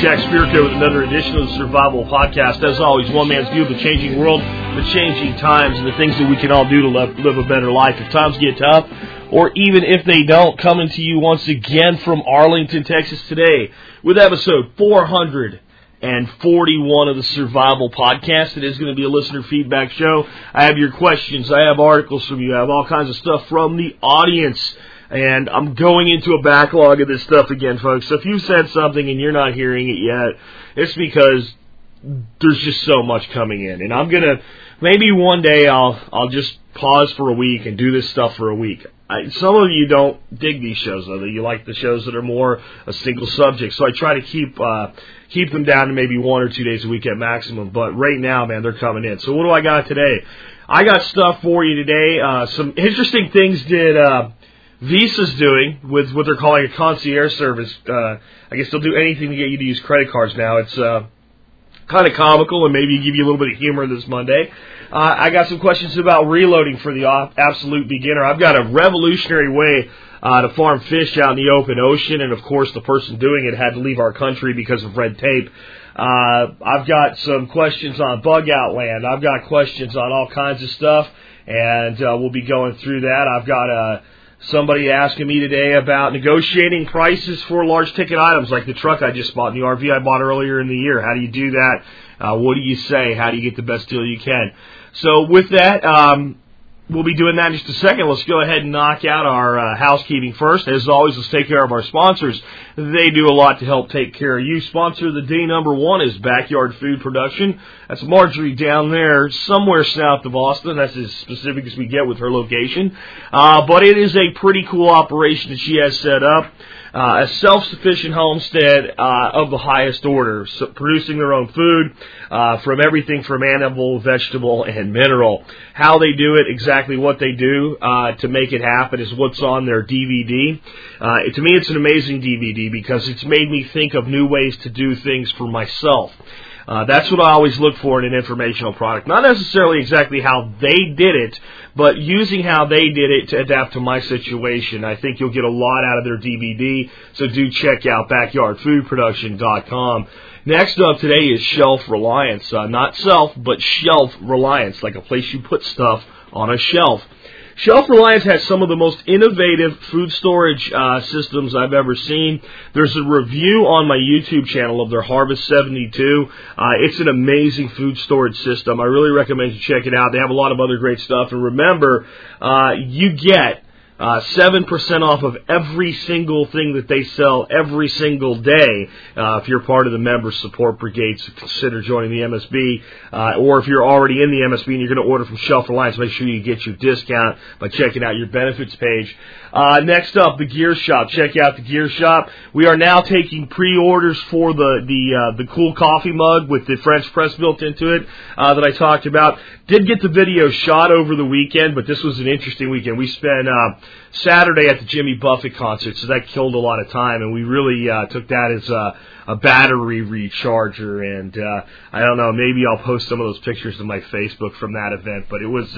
Jack Spirko with another edition of the Survival Podcast. As always, one man's view of the changing world, the changing times, and the things that we can all do to live, live a better life if times get tough, or even if they don't. Coming to you once again from Arlington, Texas today with episode 441 of the Survival Podcast. It is going to be a listener feedback show. I have your questions. I have articles from you. I have all kinds of stuff from the audience. And I'm going into a backlog of this stuff again, folks. So if you said something and you're not hearing it yet, it's because there's just so much coming in. And I'm gonna maybe one day I'll I'll just pause for a week and do this stuff for a week. I, some of you don't dig these shows though. You like the shows that are more a single subject. So I try to keep uh, keep them down to maybe one or two days a week at maximum. But right now, man, they're coming in. So what do I got today? I got stuff for you today. Uh, some interesting things did. Uh, Visa's doing with what they're calling a concierge service. Uh, I guess they'll do anything to get you to use credit cards now. It's uh, kind of comical and maybe give you a little bit of humor this Monday. Uh, I got some questions about reloading for the absolute beginner. I've got a revolutionary way uh, to farm fish out in the open ocean, and of course, the person doing it had to leave our country because of red tape. Uh, I've got some questions on bug out land. I've got questions on all kinds of stuff, and uh, we'll be going through that. I've got a somebody asking me today about negotiating prices for large ticket items like the truck I just bought, and the RV I bought earlier in the year. How do you do that? Uh, what do you say? How do you get the best deal you can? So with that, um, we'll be doing that in just a second. Let's go ahead and knock out our uh, housekeeping first. As always, let's take care of our sponsors. They do a lot to help take care of you. Sponsor of the day number one is Backyard Food Production. That's Marjorie down there, somewhere south of Austin. That's as specific as we get with her location. Uh, but it is a pretty cool operation that she has set up. Uh, a self-sufficient homestead uh, of the highest order, so producing their own food uh, from everything from animal, vegetable, and mineral. How they do it, exactly what they do uh, to make it happen, is what's on their DVD. Uh, to me, it's an amazing DVD because it's made me think of new ways to do things for myself. Uh, that's what I always look for in an informational product. Not necessarily exactly how they did it, but using how they did it to adapt to my situation. I think you'll get a lot out of their DVD, so do check out backyardfoodproduction.com. Next up today is Shelf Reliance. Uh, not self, but shelf reliance, like a place you put stuff on a shelf. Shelf Reliance has some of the most innovative food storage uh, systems I've ever seen. There's a review on my YouTube channel of their Harvest 72. Uh, it's an amazing food storage system. I really recommend you check it out. They have a lot of other great stuff. And remember, uh, you get uh, 7% off of every single thing that they sell every single day. Uh, if you're part of the member support brigade, consider joining the MSB. Uh, or if you're already in the MSB and you're going to order from Shelf Reliance, make sure you get your discount by checking out your benefits page. Uh, next up, the Gear Shop. Check out the Gear Shop. We are now taking pre-orders for the the uh, the cool coffee mug with the French press built into it uh, that I talked about. Did get the video shot over the weekend, but this was an interesting weekend. We spent uh, Saturday at the Jimmy Buffett concert, so that killed a lot of time, and we really uh, took that as a, a battery recharger. And uh, I don't know, maybe I'll post some of those pictures to my Facebook from that event, but it was.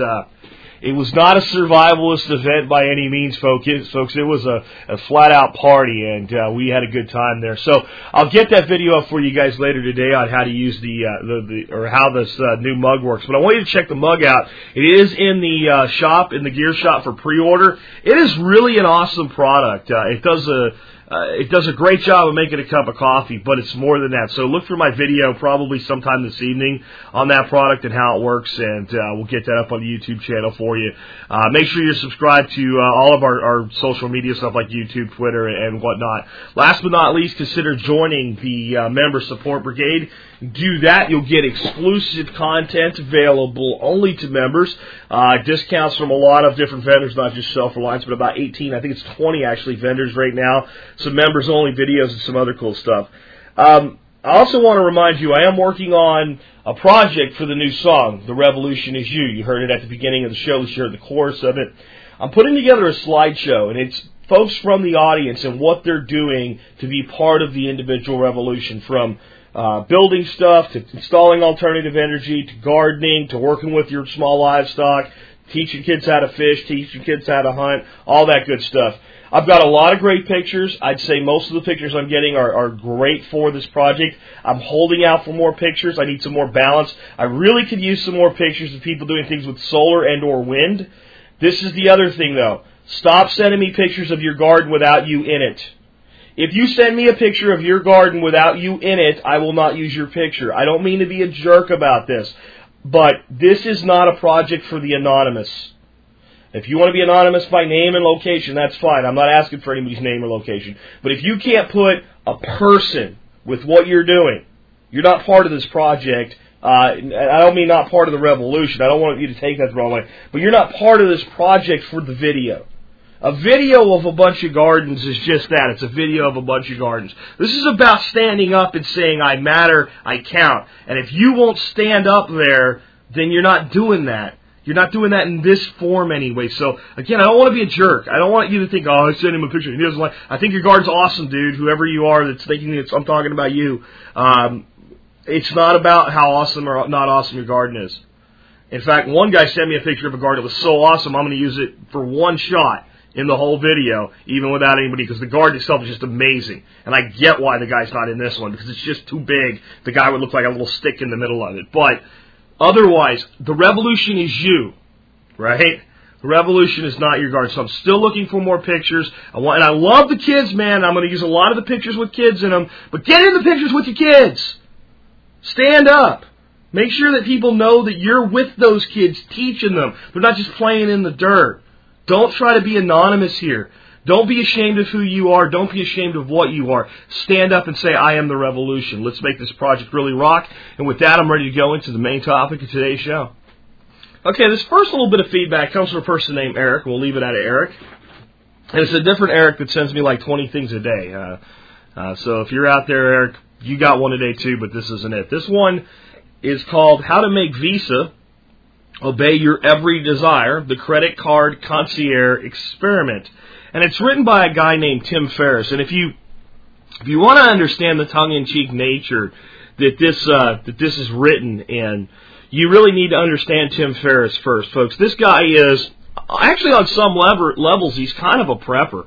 It was not a survivalist event by any means, folks. Folks, it was a, a flat out party, and uh, we had a good time there. So I'll get that video up for you guys later today on how to use the uh, the, the or how this uh, new mug works. But I want you to check the mug out. It is in the uh, shop in the gear shop for pre-order. It is really an awesome product. Uh, it does a uh, it does a great job of making a cup of coffee, but it's more than that. So look for my video probably sometime this evening on that product and how it works, and uh, we'll get that up on the YouTube channel for you. Uh, make sure you're subscribed to uh, all of our, our social media stuff like YouTube, Twitter, and whatnot. Last but not least, consider joining the uh, member support brigade. Do that, you'll get exclusive content available only to members. Uh, discounts from a lot of different vendors, not just Shelf Reliance, but about 18, I think it's 20 actually vendors right now. Some members only videos and some other cool stuff. Um, I also want to remind you, I am working on a project for the new song, The Revolution Is You. You heard it at the beginning of the show, you heard the chorus of it. I'm putting together a slideshow, and it's folks from the audience and what they're doing to be part of the individual revolution from uh, building stuff to installing alternative energy to gardening to working with your small livestock, teaching kids how to fish, teaching kids how to hunt, all that good stuff. I've got a lot of great pictures. I'd say most of the pictures I'm getting are, are great for this project. I'm holding out for more pictures. I need some more balance. I really could use some more pictures of people doing things with solar and or wind. This is the other thing though. Stop sending me pictures of your garden without you in it. If you send me a picture of your garden without you in it, I will not use your picture. I don't mean to be a jerk about this, but this is not a project for the anonymous. If you want to be anonymous by name and location, that's fine. I'm not asking for anybody's name or location. But if you can't put a person with what you're doing, you're not part of this project. Uh, I don't mean not part of the revolution. I don't want you to take that the wrong way. But you're not part of this project for the video. A video of a bunch of gardens is just that. It's a video of a bunch of gardens. This is about standing up and saying, I matter, I count. And if you won't stand up there, then you're not doing that. You're not doing that in this form anyway. So again, I don't want to be a jerk. I don't want you to think, oh, I sent him a picture. He doesn't like. I think your garden's awesome, dude. Whoever you are that's thinking it's, I'm talking about you. Um, it's not about how awesome or not awesome your garden is. In fact, one guy sent me a picture of a garden that was so awesome, I'm going to use it for one shot in the whole video, even without anybody, because the garden itself is just amazing. And I get why the guy's not in this one, because it's just too big. The guy would look like a little stick in the middle of it. But Otherwise, the revolution is you, right? The revolution is not your garden. So I'm still looking for more pictures. I want, and I love the kids, man. I'm going to use a lot of the pictures with kids in them. But get in the pictures with your kids. Stand up. Make sure that people know that you're with those kids, teaching them. They're not just playing in the dirt. Don't try to be anonymous here. Don't be ashamed of who you are. Don't be ashamed of what you are. Stand up and say, I am the revolution. Let's make this project really rock. And with that, I'm ready to go into the main topic of today's show. Okay, this first little bit of feedback comes from a person named Eric. We'll leave it at Eric. And it's a different Eric that sends me like 20 things a day. Uh, uh, so if you're out there, Eric, you got one a day too, but this isn't it. This one is called How to Make Visa Obey Your Every Desire, the Credit Card Concierge Experiment and it's written by a guy named Tim Ferriss. And if you if you want to understand the tongue-in-cheek nature that this uh, that this is written in, you really need to understand Tim Ferriss first, folks. This guy is actually on some level, levels he's kind of a prepper.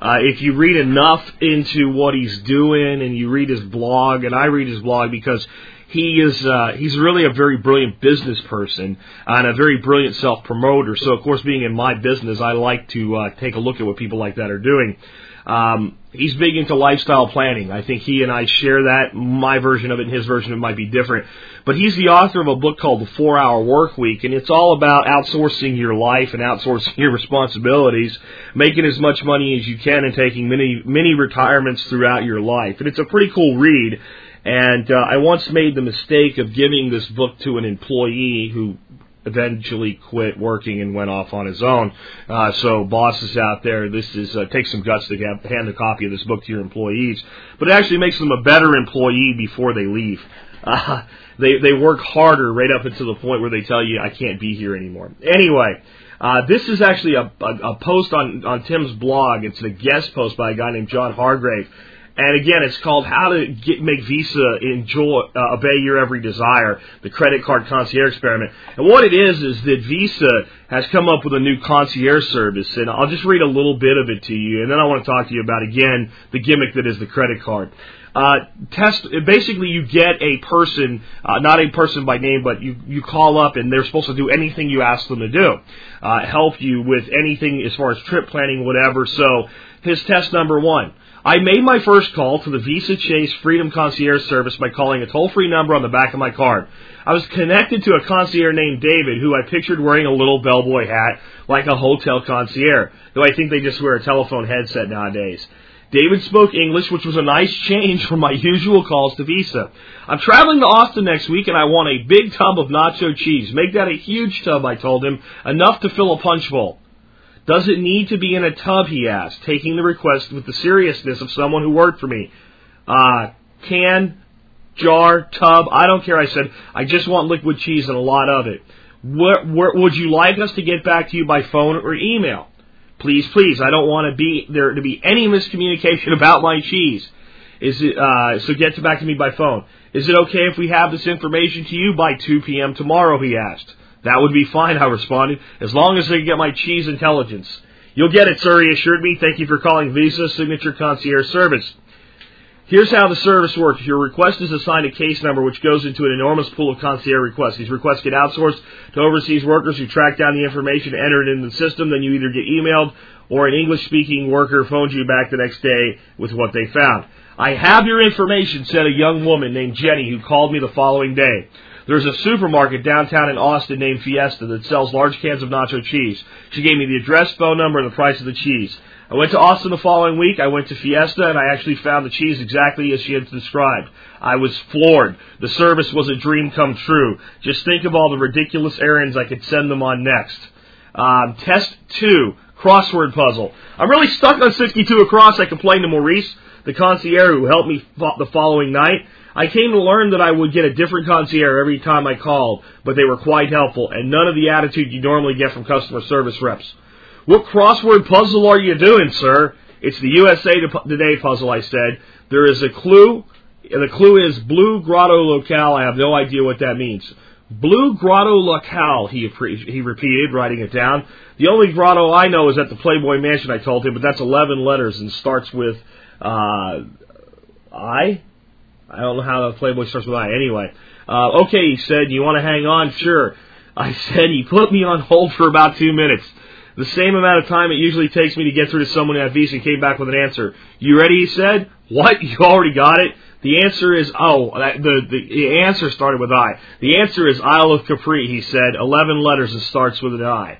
Uh, if you read enough into what he's doing and you read his blog, and I read his blog because he is uh, he's really a very brilliant business person and a very brilliant self promoter. So of course, being in my business, I like to uh, take a look at what people like that are doing. Um, he's big into lifestyle planning. I think he and I share that. My version of it and his version of it might be different. But he's the author of a book called The Four Hour Work Week, and it's all about outsourcing your life and outsourcing your responsibilities, making as much money as you can, and taking many many retirements throughout your life. And it's a pretty cool read. And uh, I once made the mistake of giving this book to an employee who eventually quit working and went off on his own. Uh, so bosses out there, this is uh, takes some guts to have, hand a copy of this book to your employees, but it actually makes them a better employee before they leave. Uh, they they work harder right up until the point where they tell you I can't be here anymore. Anyway. Uh, this is actually a, a, a post on, on Tim's blog. It's a guest post by a guy named John Hargrave. And again, it's called How to Get, Make Visa Enjoy uh, Obey Your Every Desire, the credit card concierge experiment. And what it is is that Visa has come up with a new concierge service, and I'll just read a little bit of it to you, and then I want to talk to you about again the gimmick that is the credit card. Uh, test basically you get a person, uh, not a person by name, but you you call up and they're supposed to do anything you ask them to do, uh, help you with anything as far as trip planning, whatever. So his test number one I made my first call to the Visa Chase Freedom Concierge Service by calling a toll free number on the back of my card. I was connected to a concierge named David, who I pictured wearing a little bellboy hat like a hotel concierge, though I think they just wear a telephone headset nowadays. David spoke English, which was a nice change from my usual calls to Visa. I'm traveling to Austin next week and I want a big tub of nacho cheese. Make that a huge tub, I told him, enough to fill a punch bowl. Does it need to be in a tub? He asked, taking the request with the seriousness of someone who worked for me. Uh, can jar, tub, I don't care. I said, I just want liquid cheese and a lot of it. Where, where, would you like us to get back to you by phone or email? Please, please, I don't want to be there to be any miscommunication about my cheese. Is it, uh, so get back to me by phone. Is it okay if we have this information to you by 2 p.m. tomorrow? He asked. That would be fine, I responded, as long as they can get my cheese intelligence. You'll get it, sir, he assured me. Thank you for calling Visa Signature Concierge Service. Here's how the service works. Your request is assigned a case number, which goes into an enormous pool of concierge requests. These requests get outsourced to overseas workers who track down the information, enter it in the system, then you either get emailed or an English-speaking worker phones you back the next day with what they found. I have your information, said a young woman named Jenny who called me the following day. There's a supermarket downtown in Austin named Fiesta that sells large cans of nacho cheese. She gave me the address, phone number, and the price of the cheese. I went to Austin the following week. I went to Fiesta and I actually found the cheese exactly as she had described. I was floored. The service was a dream come true. Just think of all the ridiculous errands I could send them on next. Um, test two, crossword puzzle. I'm really stuck on 62 across. I complained to Maurice, the concierge who helped me the following night. I came to learn that I would get a different concierge every time I called, but they were quite helpful and none of the attitude you normally get from customer service reps. What crossword puzzle are you doing, sir? It's the USA Today puzzle, I said. There is a clue. And the clue is Blue Grotto Locale. I have no idea what that means. Blue Grotto Locale, he, he repeated, writing it down. The only grotto I know is at the Playboy Mansion, I told him, but that's 11 letters and starts with uh, I? I don't know how the Playboy starts with I. Anyway. Uh, okay, he said, you want to hang on? Sure. I said he put me on hold for about two minutes the same amount of time it usually takes me to get through to someone at Visa and came back with an answer. You ready? He said. What? You already got it? The answer is oh. The, the the answer started with I. The answer is Isle of Capri. He said. Eleven letters and starts with an I.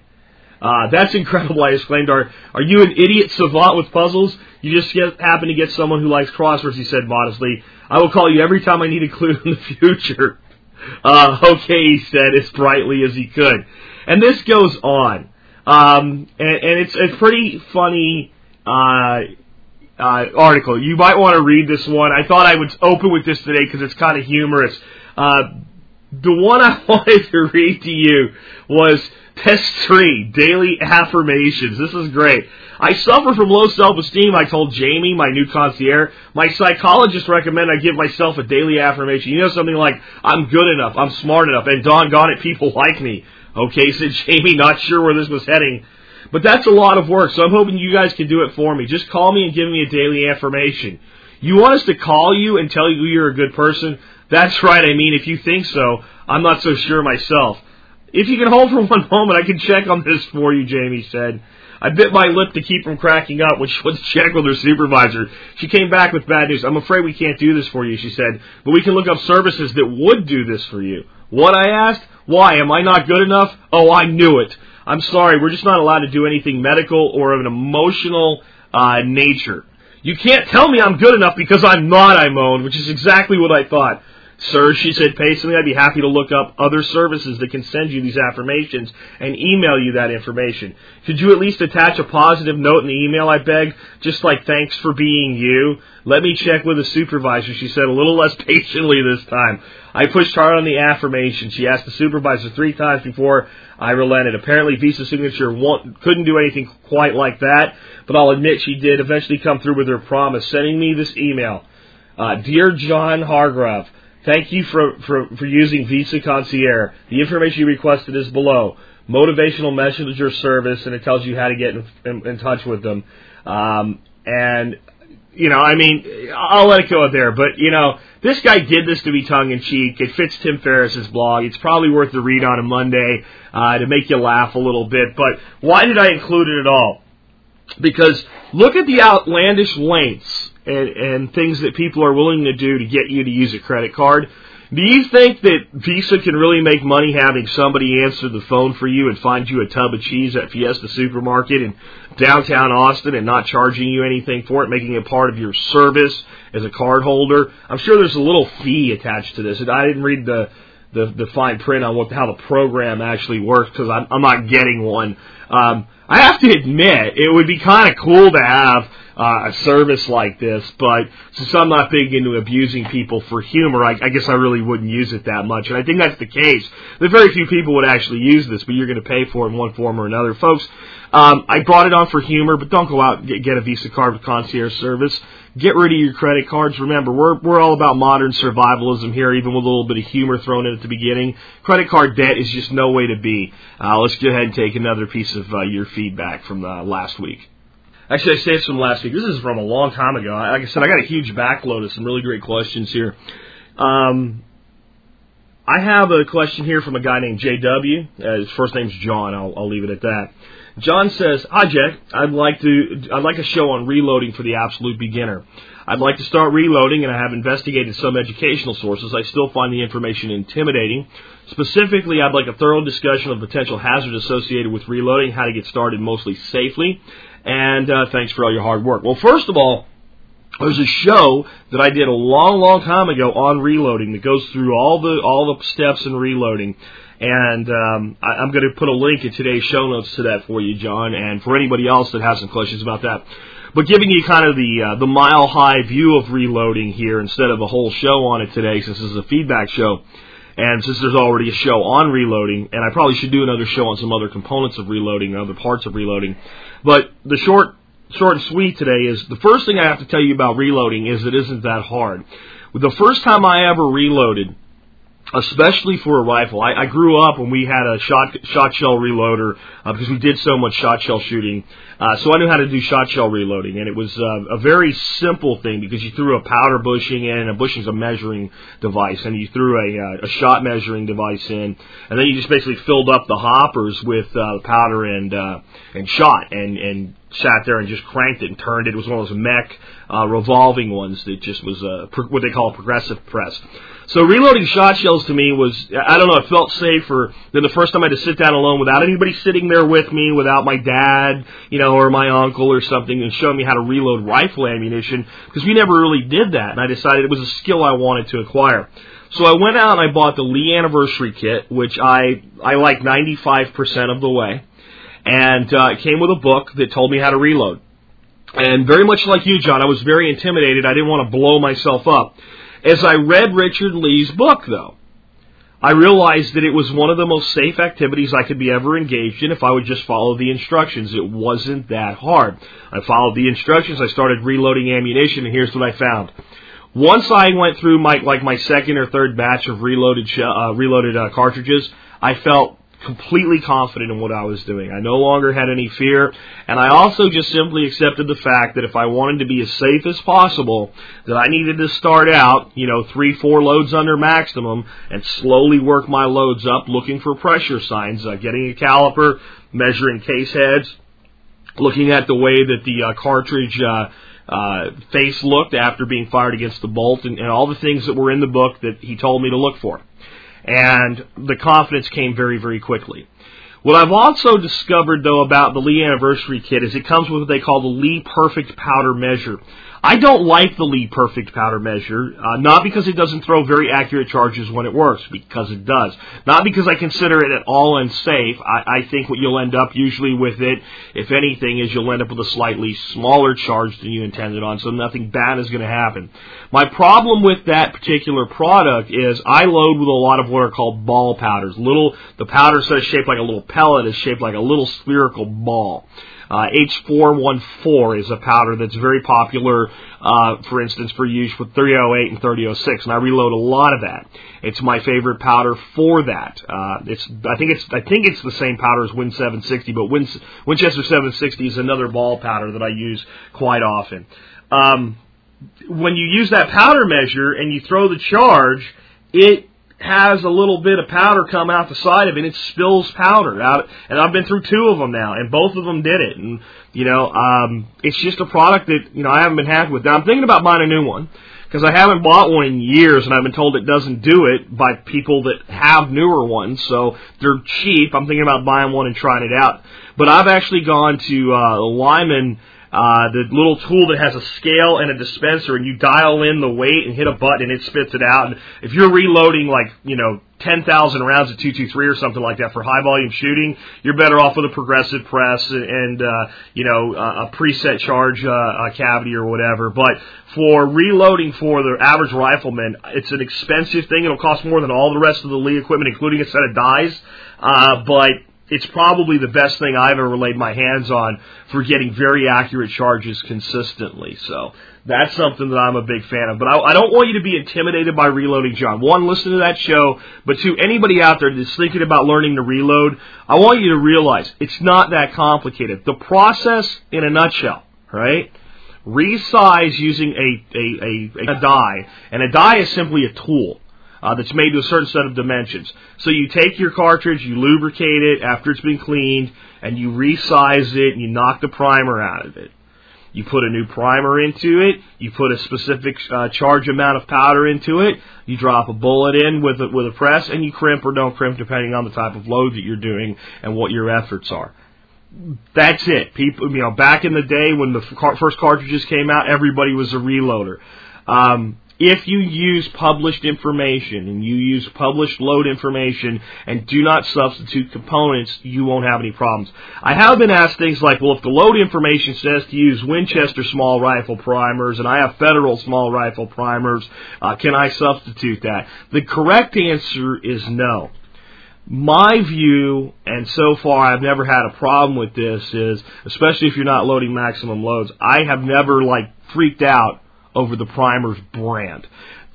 Uh, that's incredible! I exclaimed. Are are you an idiot savant with puzzles? You just get, happen to get someone who likes crosswords. He said modestly. I will call you every time I need a clue in the future. Uh, okay, he said as brightly as he could. And this goes on. Um, and, and it's a pretty funny uh, uh, article. You might want to read this one. I thought I would open with this today because it's kind of humorous. Uh, the one I wanted to read to you was test three, daily affirmations. This is great. I suffer from low self-esteem, I told Jamie, my new concierge. My psychologist recommend I give myself a daily affirmation. You know something like, I'm good enough, I'm smart enough, and doggone it, people like me. Okay, said Jamie, not sure where this was heading. But that's a lot of work, so I'm hoping you guys can do it for me. Just call me and give me a daily affirmation. You want us to call you and tell you you're a good person? That's right, I mean, if you think so, I'm not so sure myself. If you can hold for one moment, I can check on this for you, Jamie said. I bit my lip to keep from cracking up when she went to check with her supervisor. She came back with bad news. I'm afraid we can't do this for you, she said, but we can look up services that would do this for you. What I asked? Why? Am I not good enough? Oh, I knew it. I'm sorry, we're just not allowed to do anything medical or of an emotional uh, nature. You can't tell me I'm good enough because I'm not, I moaned, which is exactly what I thought. Sir, she said patiently, I'd be happy to look up other services that can send you these affirmations and email you that information. Could you at least attach a positive note in the email, I begged? Just like thanks for being you. Let me check with the supervisor, she said a little less patiently this time. I pushed hard on the affirmation. She asked the supervisor three times before I relented. Apparently, Visa Signature couldn't do anything quite like that, but I'll admit she did eventually come through with her promise, sending me this email. Uh, Dear John Hargrave, thank you for, for, for using Visa Concierge. The information you requested is below. Motivational messenger service, and it tells you how to get in, in, in touch with them. Um, and you know, I mean, I'll let it go there. But you know, this guy did this to be tongue in cheek. It fits Tim Ferriss's blog. It's probably worth the read on a Monday uh, to make you laugh a little bit. But why did I include it at all? Because look at the outlandish lengths and, and things that people are willing to do to get you to use a credit card. Do you think that Visa can really make money having somebody answer the phone for you and find you a tub of cheese at Fiesta Supermarket in downtown Austin and not charging you anything for it, making it part of your service as a card holder? I'm sure there's a little fee attached to this. I didn't read the the, the fine print on what how the program actually works because I'm, I'm not getting one. Um, I have to admit, it would be kind of cool to have uh, a service like this. But since I'm not big into abusing people for humor, I, I guess I really wouldn't use it that much. And I think that's the case. That very few people would actually use this, but you're going to pay for it in one form or another, folks. Um, I brought it on for humor, but don't go out and get, get a Visa card with concierge service. Get rid of your credit cards. Remember, we're we're all about modern survivalism here, even with a little bit of humor thrown in at the beginning. Credit card debt is just no way to be. Uh, let's go ahead and take another piece of uh, your feedback from uh, last week. Actually, I saved some last week. This is from a long time ago. Like I said, I got a huge backload of some really great questions here. Um, I have a question here from a guy named JW. Uh, his first name's John. I'll, I'll leave it at that. John says, "Hi Jack, I'd like to I'd like a show on reloading for the absolute beginner. I'd like to start reloading, and I have investigated some educational sources. I still find the information intimidating. Specifically, I'd like a thorough discussion of potential hazards associated with reloading, how to get started mostly safely, and uh, thanks for all your hard work. Well, first of all." There's a show that I did a long, long time ago on reloading that goes through all the all the steps in reloading, and um, I, I'm going to put a link in today's show notes to that for you, John, and for anybody else that has some questions about that. But giving you kind of the uh, the mile high view of reloading here instead of a whole show on it today, since this is a feedback show, and since there's already a show on reloading, and I probably should do another show on some other components of reloading and other parts of reloading. But the short short and sweet today is the first thing I have to tell you about reloading is it isn't that hard. The first time I ever reloaded, especially for a rifle, I, I grew up when we had a shot shot shell reloader uh, because we did so much shot shell shooting. Uh, so I knew how to do shot shell reloading, and it was uh, a very simple thing because you threw a powder bushing in, and a bushing's a measuring device, and you threw a, uh, a shot measuring device in, and then you just basically filled up the hoppers with uh, powder and uh, and shot, and and sat there and just cranked it and turned it. It was one of those mech uh, revolving ones that just was pro- what they call a progressive press. So reloading shot shells to me was, I don't know, it felt safer than the first time I had to sit down alone without anybody sitting there with me, without my dad, you know, or my uncle or something and showing me how to reload rifle ammunition because we never really did that. And I decided it was a skill I wanted to acquire. So I went out and I bought the Lee Anniversary Kit, which I I like 95% of the way and uh, it came with a book that told me how to reload. And very much like you, John, I was very intimidated. I didn't want to blow myself up. As I read Richard Lee's book, though, I realized that it was one of the most safe activities I could be ever engaged in if I would just follow the instructions. It wasn't that hard. I followed the instructions. I started reloading ammunition, and here's what I found. Once I went through my like my second or third batch of reloaded uh, reloaded uh, cartridges, I felt completely confident in what I was doing. I no longer had any fear, and I also just simply accepted the fact that if I wanted to be as safe as possible, that I needed to start out, you know, three, four loads under maximum, and slowly work my loads up, looking for pressure signs, uh, getting a caliper, measuring case heads, looking at the way that the uh, cartridge. Uh, uh, face looked after being fired against the bolt, and, and all the things that were in the book that he told me to look for and the confidence came very, very quickly. What I've also discovered though about the Lee Anniversary Kit is it comes with what they call the Lee Perfect Powder Measure. I don't like the Lee Perfect powder measure, uh, not because it doesn't throw very accurate charges when it works, because it does. Not because I consider it at all unsafe. I, I think what you'll end up usually with it, if anything, is you'll end up with a slightly smaller charge than you intended on, so nothing bad is going to happen. My problem with that particular product is I load with a lot of what are called ball powders. Little, the powder of shaped like a little pellet is shaped like a little spherical ball. Uh, H414 is a powder that's very popular, uh, for instance, for use with 308 and 3006, and I reload a lot of that. It's my favorite powder for that. Uh, it's I think it's I think it's the same powder as Win 760, but Win, Winchester 760 is another ball powder that I use quite often. Um, when you use that powder measure and you throw the charge, it has a little bit of powder come out the side of it, and it spills powder out. And I've been through two of them now, and both of them did it. And you know, um, it's just a product that you know I haven't been happy with. Now I'm thinking about buying a new one because I haven't bought one in years, and I've been told it doesn't do it by people that have newer ones. So they're cheap. I'm thinking about buying one and trying it out. But I've actually gone to uh, Lyman uh, the little tool that has a scale and a dispenser, and you dial in the weight and hit a button, and it spits it out. And if you're reloading like you know 10,000 rounds at 223 or something like that for high volume shooting, you're better off with a progressive press and, and uh, you know, uh, a preset charge uh, uh, cavity or whatever. But for reloading for the average rifleman, it's an expensive thing. It'll cost more than all the rest of the Lee equipment, including a set of dies. Uh, but it's probably the best thing I've ever laid my hands on for getting very accurate charges consistently. So that's something that I'm a big fan of. But I, I don't want you to be intimidated by reloading, John. One, listen to that show. But two, anybody out there that's thinking about learning to reload, I want you to realize it's not that complicated. The process in a nutshell, right? Resize using a, a, a, a die, and a die is simply a tool uh, that's made to a certain set of dimensions. So you take your cartridge, you lubricate it after it's been cleaned, and you resize it, and you knock the primer out of it. You put a new primer into it. You put a specific uh, charge amount of powder into it. You drop a bullet in with a, with a press, and you crimp or don't crimp depending on the type of load that you're doing and what your efforts are. That's it. People, you know, back in the day when the first cartridges came out, everybody was a reloader. Um, if you use published information and you use published load information and do not substitute components, you won't have any problems. I have been asked things like, well, if the load information says to use Winchester small rifle primers and I have Federal small rifle primers, uh, can I substitute that? The correct answer is no. My view, and so far I've never had a problem with this, is especially if you're not loading maximum loads, I have never like freaked out over the primer's brand.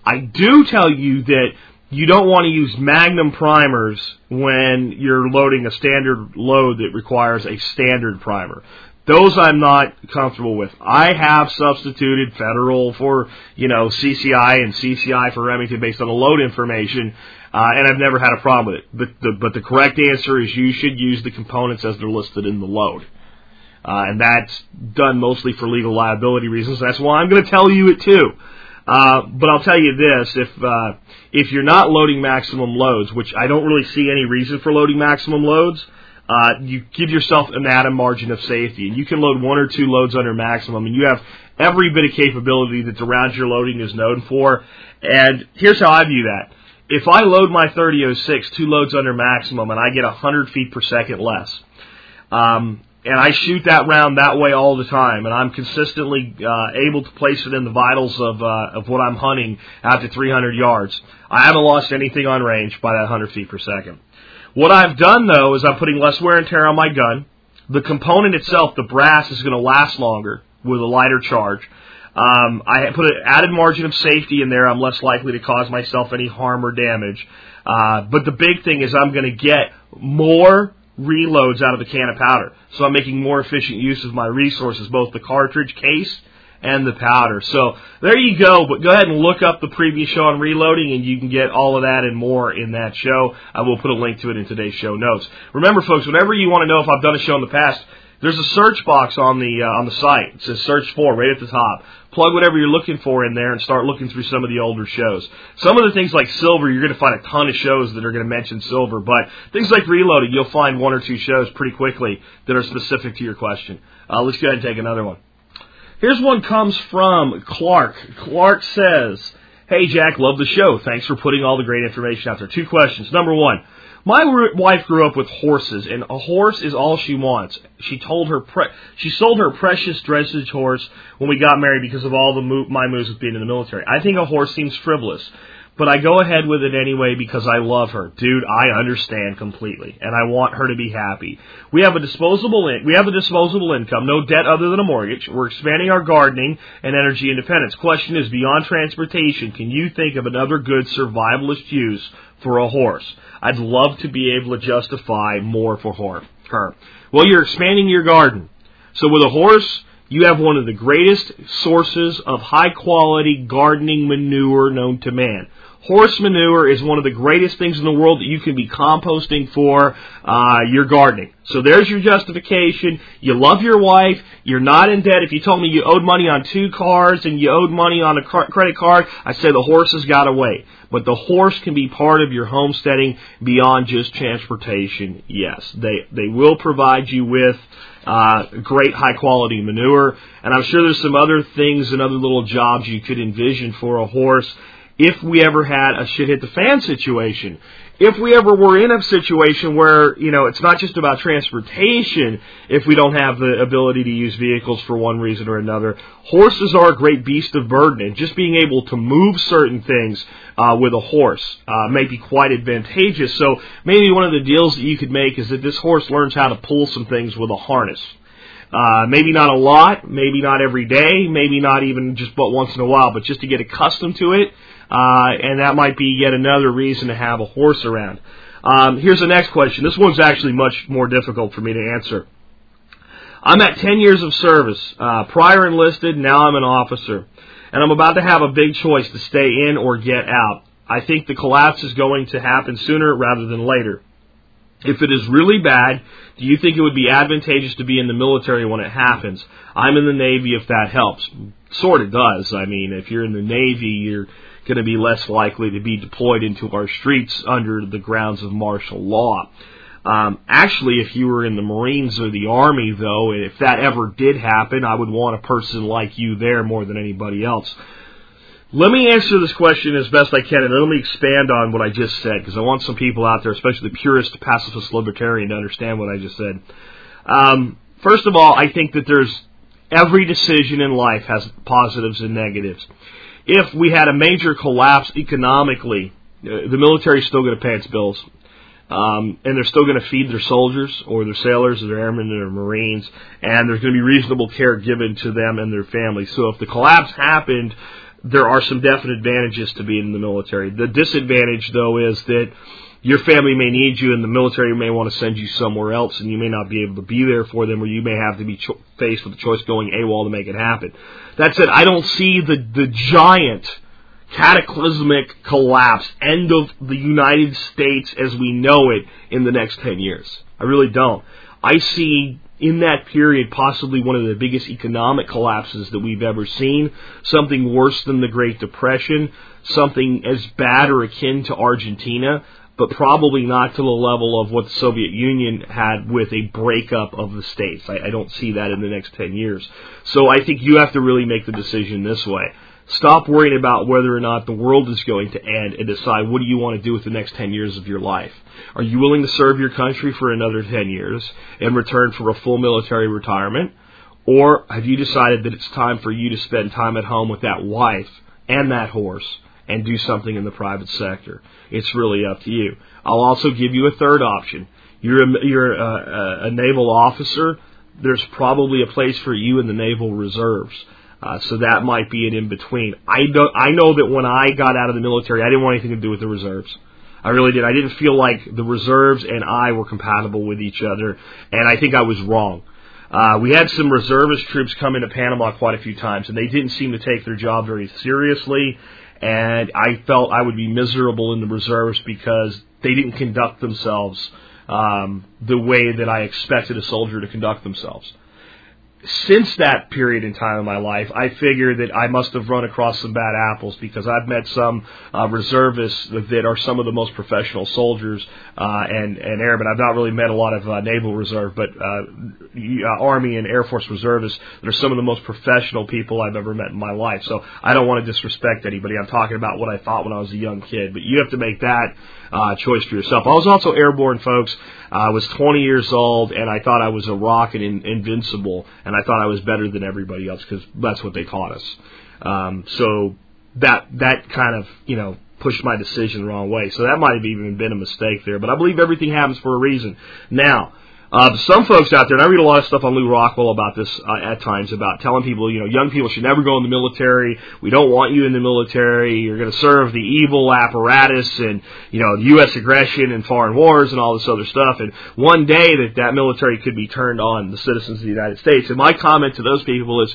I do tell you that you don't want to use Magnum primers when you're loading a standard load that requires a standard primer. Those I'm not comfortable with. I have substituted Federal for, you know, CCI and CCI for Remington based on the load information, uh, and I've never had a problem with it. But the, but the correct answer is you should use the components as they're listed in the load. Uh, and that's done mostly for legal liability reasons. That's why I'm going to tell you it too. Uh, but I'll tell you this: if uh, if you're not loading maximum loads, which I don't really see any reason for loading maximum loads, uh, you give yourself an added margin of safety, and you can load one or two loads under maximum, and you have every bit of capability that the rounds you're loading is known for. And here's how I view that: if I load my 3006 two loads under maximum, and I get 100 feet per second less, um, and I shoot that round that way all the time, and I'm consistently uh, able to place it in the vitals of uh, of what I'm hunting out to 300 yards. I haven't lost anything on range by that 100 feet per second. What I've done though is I'm putting less wear and tear on my gun. The component itself, the brass, is going to last longer with a lighter charge. Um, I put an added margin of safety in there. I'm less likely to cause myself any harm or damage. Uh, but the big thing is I'm going to get more reloads out of the can of powder. So I'm making more efficient use of my resources, both the cartridge case and the powder. So there you go. But go ahead and look up the previous show on reloading, and you can get all of that and more in that show. I will put a link to it in today's show notes. Remember, folks, whenever you want to know if I've done a show in the past, there's a search box on the uh, on the site. It says "Search for" right at the top. Plug whatever you're looking for in there and start looking through some of the older shows. Some of the things like silver, you're going to find a ton of shows that are going to mention silver, but things like reloading, you'll find one or two shows pretty quickly that are specific to your question. Uh, let's go ahead and take another one. Here's one comes from Clark. Clark says, "Hey Jack, love the show. Thanks for putting all the great information out there. Two questions. Number one." My wife grew up with horses, and a horse is all she wants. She told her pre- she sold her precious dressage horse when we got married because of all the mo- my moves with being in the military. I think a horse seems frivolous, but I go ahead with it anyway because I love her, dude. I understand completely, and I want her to be happy. We have a disposable in- we have a disposable income, no debt other than a mortgage. We're expanding our gardening and energy independence. Question is beyond transportation. Can you think of another good survivalist use for a horse? I'd love to be able to justify more for her. Well, you're expanding your garden. So with a horse, you have one of the greatest sources of high quality gardening manure known to man. Horse manure is one of the greatest things in the world that you can be composting for uh, your gardening. So there's your justification. You love your wife. You're not in debt. If you told me you owed money on two cars and you owed money on a credit card, I'd say the horse has got away. But the horse can be part of your homesteading beyond just transportation. Yes, they they will provide you with uh, great high quality manure, and I'm sure there's some other things and other little jobs you could envision for a horse if we ever had a shit hit the fan situation. if we ever were in a situation where, you know, it's not just about transportation if we don't have the ability to use vehicles for one reason or another, horses are a great beast of burden, and just being able to move certain things uh, with a horse uh, may be quite advantageous. So maybe one of the deals that you could make is that this horse learns how to pull some things with a harness. Uh, maybe not a lot, maybe not every day, maybe not even just but once in a while, but just to get accustomed to it, uh, and that might be yet another reason to have a horse around. Um, here's the next question. This one's actually much more difficult for me to answer. I'm at 10 years of service, uh, prior enlisted, now I'm an officer, and I'm about to have a big choice to stay in or get out. I think the collapse is going to happen sooner rather than later. If it is really bad, do you think it would be advantageous to be in the military when it happens? I'm in the Navy if that helps. Sort of does. I mean, if you're in the Navy, you're going to be less likely to be deployed into our streets under the grounds of martial law. Um, actually, if you were in the Marines or the Army, though, if that ever did happen, I would want a person like you there more than anybody else. Let me answer this question as best I can, and let me expand on what I just said, because I want some people out there, especially the purist pacifist libertarian, to understand what I just said. Um, first of all, I think that there's every decision in life has positives and negatives. If we had a major collapse economically, uh, the military is still going to pay its bills. Um, and they're still going to feed their soldiers or their sailors or their airmen or their marines, and there's going to be reasonable care given to them and their families. So if the collapse happened, there are some definite advantages to being in the military. The disadvantage, though, is that your family may need you and the military may want to send you somewhere else and you may not be able to be there for them or you may have to be cho- faced with the choice going AWOL to make it happen. That said, I don't see the, the giant cataclysmic collapse, end of the United States as we know it in the next 10 years. I really don't. I see in that period possibly one of the biggest economic collapses that we've ever seen, something worse than the Great Depression, something as bad or akin to Argentina, but probably not to the level of what the Soviet Union had with a breakup of the states. I, I don't see that in the next 10 years. So I think you have to really make the decision this way. Stop worrying about whether or not the world is going to end and decide what do you want to do with the next 10 years of your life. Are you willing to serve your country for another 10 years in return for a full military retirement? Or have you decided that it's time for you to spend time at home with that wife and that horse and do something in the private sector? It's really up to you. I'll also give you a third option. You're a, you're a, a, naval officer. There's probably a place for you in the naval reserves. Uh, so that might be an in between. I don't, I know that when I got out of the military, I didn't want anything to do with the reserves. I really did. I didn't feel like the reserves and I were compatible with each other, and I think I was wrong. Uh, we had some reservist troops come into Panama quite a few times, and they didn't seem to take their job very seriously. And I felt I would be miserable in the reserves because they didn't conduct themselves um, the way that I expected a soldier to conduct themselves since that period in time in my life, I figure that I must have run across some bad apples because I've met some uh, reservists that are some of the most professional soldiers uh, and and airmen. I've not really met a lot of uh, naval reserve, but uh, uh, Army and Air Force reservists that are some of the most professional people I've ever met in my life. So I don't want to disrespect anybody. I'm talking about what I thought when I was a young kid, but you have to make that uh, choice for yourself. I was also airborne, folks. I was 20 years old, and I thought I was a rock and invincible, and I thought I was better than everybody else because that's what they taught us. Um, so that that kind of you know pushed my decision the wrong way. So that might have even been a mistake there. But I believe everything happens for a reason. Now, uh, some folks out there, and I read a lot of stuff on Lew Rockwell about this uh, at times, about telling people, you know, young people should never go in the military. We don't want you in the military. You're going to serve the evil apparatus and, you know, U.S. aggression and foreign wars and all this other stuff. And one day that that military could be turned on the citizens of the United States. And my comment to those people is,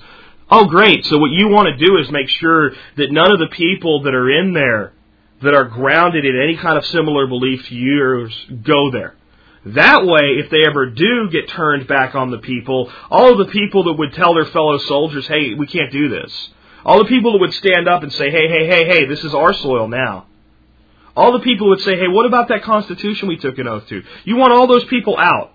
oh, great. So what you want to do is make sure that none of the people that are in there that are grounded in any kind of similar belief to yours go there. That way, if they ever do get turned back on the people, all the people that would tell their fellow soldiers, hey, we can't do this. All the people that would stand up and say, hey, hey, hey, hey, this is our soil now. All the people would say, hey, what about that Constitution we took an oath to? You want all those people out.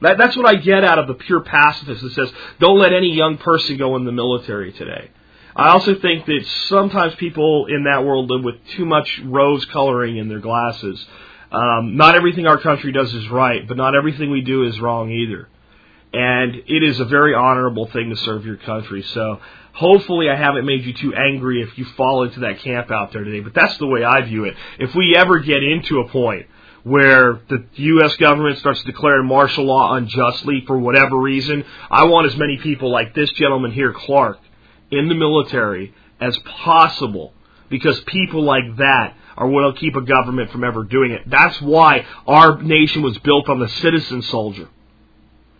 That, that's what I get out of the pure pacifist that says, don't let any young person go in the military today. I also think that sometimes people in that world live with too much rose coloring in their glasses. Um, not everything our country does is right, but not everything we do is wrong either. And it is a very honorable thing to serve your country. So hopefully I haven't made you too angry if you fall into that camp out there today. But that's the way I view it. If we ever get into a point where the U.S. government starts declaring martial law unjustly for whatever reason, I want as many people like this gentleman here, Clark, in the military as possible because people like that are what will keep a government from ever doing it. That's why our nation was built on the citizen soldier.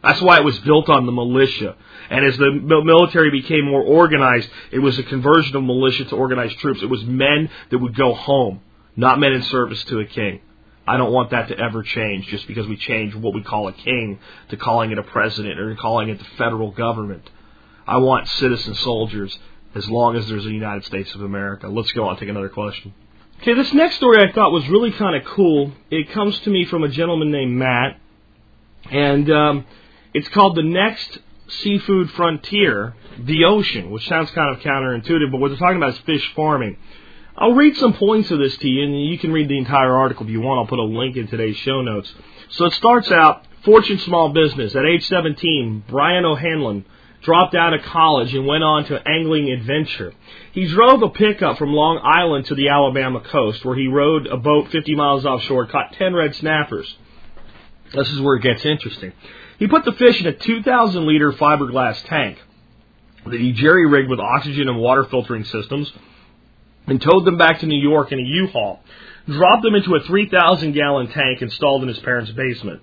That's why it was built on the militia. And as the military became more organized, it was a conversion of militia to organized troops. It was men that would go home, not men in service to a king. I don't want that to ever change just because we change what we call a king to calling it a president or calling it the federal government. I want citizen soldiers as long as there's a United States of America. Let's go on take another question. Okay, this next story I thought was really kind of cool. It comes to me from a gentleman named Matt, and um, it's called The Next Seafood Frontier, the Ocean, which sounds kind of counterintuitive, but what they're talking about is fish farming. I'll read some points of this to you, and you can read the entire article if you want. I'll put a link in today's show notes. So it starts out Fortune Small Business. At age 17, Brian O'Hanlon dropped out of college and went on to angling adventure. He drove a pickup from Long Island to the Alabama coast, where he rowed a boat 50 miles offshore, caught 10 red snappers. This is where it gets interesting. He put the fish in a 2,000 liter fiberglass tank that he jerry rigged with oxygen and water filtering systems and towed them back to New York in a U-Haul, dropped them into a 3,000 gallon tank installed in his parents' basement.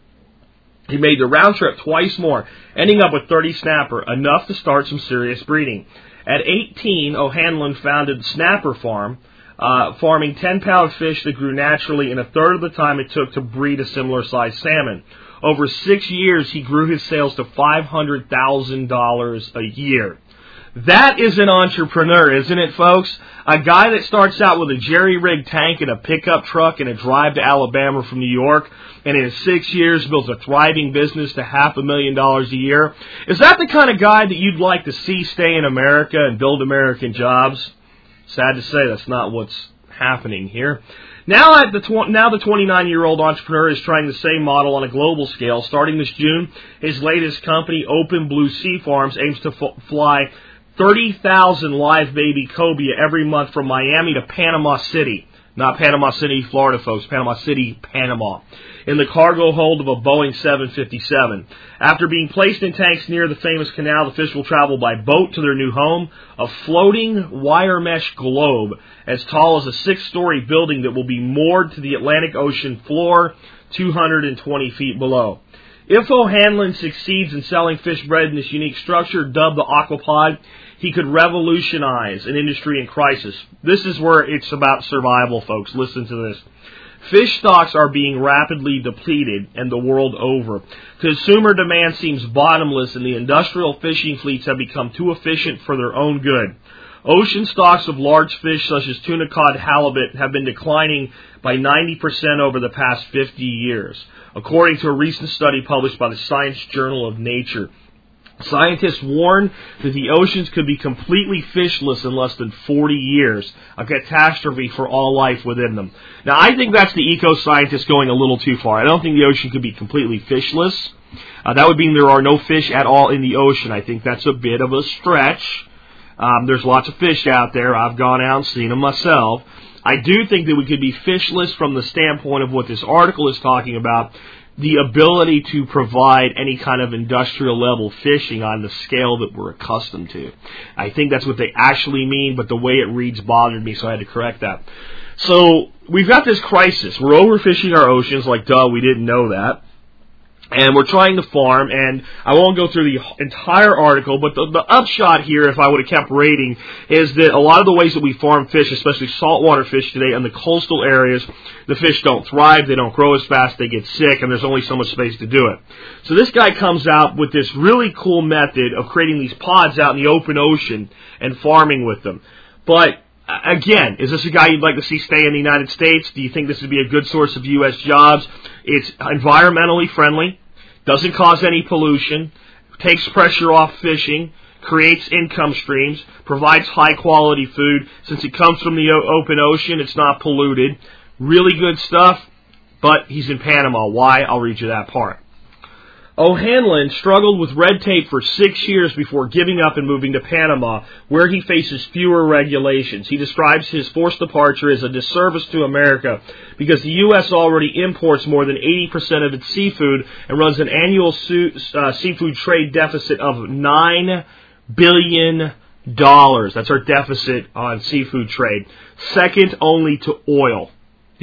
He made the round trip twice more, ending up with 30 snapper, enough to start some serious breeding. At 18, O'Hanlon founded Snapper Farm, uh, farming 10 pound fish that grew naturally in a third of the time it took to breed a similar sized salmon. Over six years, he grew his sales to $500,000 a year. That is an entrepreneur, isn't it, folks? A guy that starts out with a jerry rig tank and a pickup truck and a drive to Alabama from New York, and in six years builds a thriving business to half a million dollars a year. Is that the kind of guy that you'd like to see stay in America and build American jobs? Sad to say, that's not what's happening here. Now, at the tw- now the 29 year old entrepreneur is trying the same model on a global scale. Starting this June, his latest company, Open Blue Sea Farms, aims to f- fly 30,000 live baby cobia every month from Miami to Panama City. Not Panama City, Florida, folks. Panama City, Panama. In the cargo hold of a Boeing 757. After being placed in tanks near the famous canal, the fish will travel by boat to their new home, a floating wire mesh globe as tall as a six story building that will be moored to the Atlantic Ocean floor 220 feet below. If O'Hanlon succeeds in selling fish bred in this unique structure, dubbed the Aquapod, he could revolutionize an industry in crisis. This is where it's about survival, folks. Listen to this. Fish stocks are being rapidly depleted and the world over. Consumer demand seems bottomless and the industrial fishing fleets have become too efficient for their own good. Ocean stocks of large fish such as tuna cod halibut have been declining by 90% over the past 50 years, according to a recent study published by the Science Journal of Nature. Scientists warn that the oceans could be completely fishless in less than 40 years, a catastrophe for all life within them. Now, I think that's the eco-scientists going a little too far. I don't think the ocean could be completely fishless. Uh, that would mean there are no fish at all in the ocean. I think that's a bit of a stretch. Um, there's lots of fish out there. I've gone out and seen them myself. I do think that we could be fishless from the standpoint of what this article is talking about, the ability to provide any kind of industrial level fishing on the scale that we're accustomed to. I think that's what they actually mean, but the way it reads bothered me, so I had to correct that. So we've got this crisis. We're overfishing our oceans, like duh, we didn't know that and we're trying to farm, and I won't go through the entire article, but the, the upshot here, if I would have kept rating, is that a lot of the ways that we farm fish, especially saltwater fish today, in the coastal areas, the fish don't thrive, they don't grow as fast, they get sick, and there's only so much space to do it. So this guy comes out with this really cool method of creating these pods out in the open ocean and farming with them. But again, is this a guy you'd like to see stay in the United States? Do you think this would be a good source of U.S. jobs? It's environmentally friendly, doesn't cause any pollution, takes pressure off fishing, creates income streams, provides high quality food. Since it comes from the open ocean, it's not polluted. Really good stuff, but he's in Panama. Why? I'll read you that part. O'Hanlon struggled with red tape for six years before giving up and moving to Panama, where he faces fewer regulations. He describes his forced departure as a disservice to America because the U.S. already imports more than 80% of its seafood and runs an annual su- uh, seafood trade deficit of $9 billion. That's our deficit on seafood trade. Second only to oil.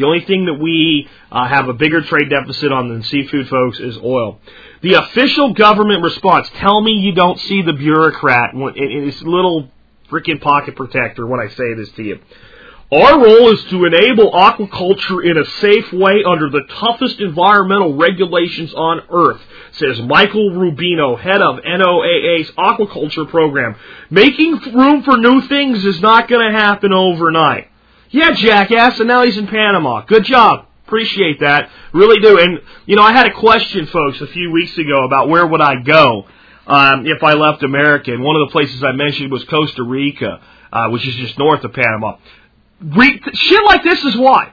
The only thing that we uh, have a bigger trade deficit on than seafood, folks, is oil. The official government response. Tell me you don't see the bureaucrat in his little freaking pocket protector when I say this to you. Our role is to enable aquaculture in a safe way under the toughest environmental regulations on earth, says Michael Rubino, head of NOAA's aquaculture program. Making room for new things is not going to happen overnight. Yeah, jackass, and now he's in Panama. Good job. Appreciate that. Really do. And, you know, I had a question, folks, a few weeks ago about where would I go um, if I left America. And one of the places I mentioned was Costa Rica, uh, which is just north of Panama. Re- shit like this is why.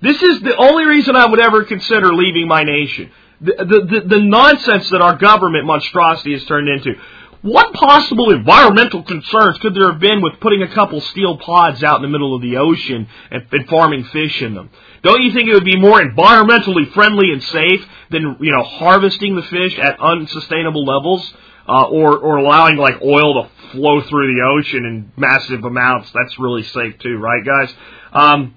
This is the only reason I would ever consider leaving my nation. The, the, the, the nonsense that our government monstrosity has turned into. What possible environmental concerns could there have been with putting a couple steel pods out in the middle of the ocean and, and farming fish in them? Don't you think it would be more environmentally friendly and safe than you know harvesting the fish at unsustainable levels, uh, or or allowing like oil to flow through the ocean in massive amounts? That's really safe too, right, guys? Um,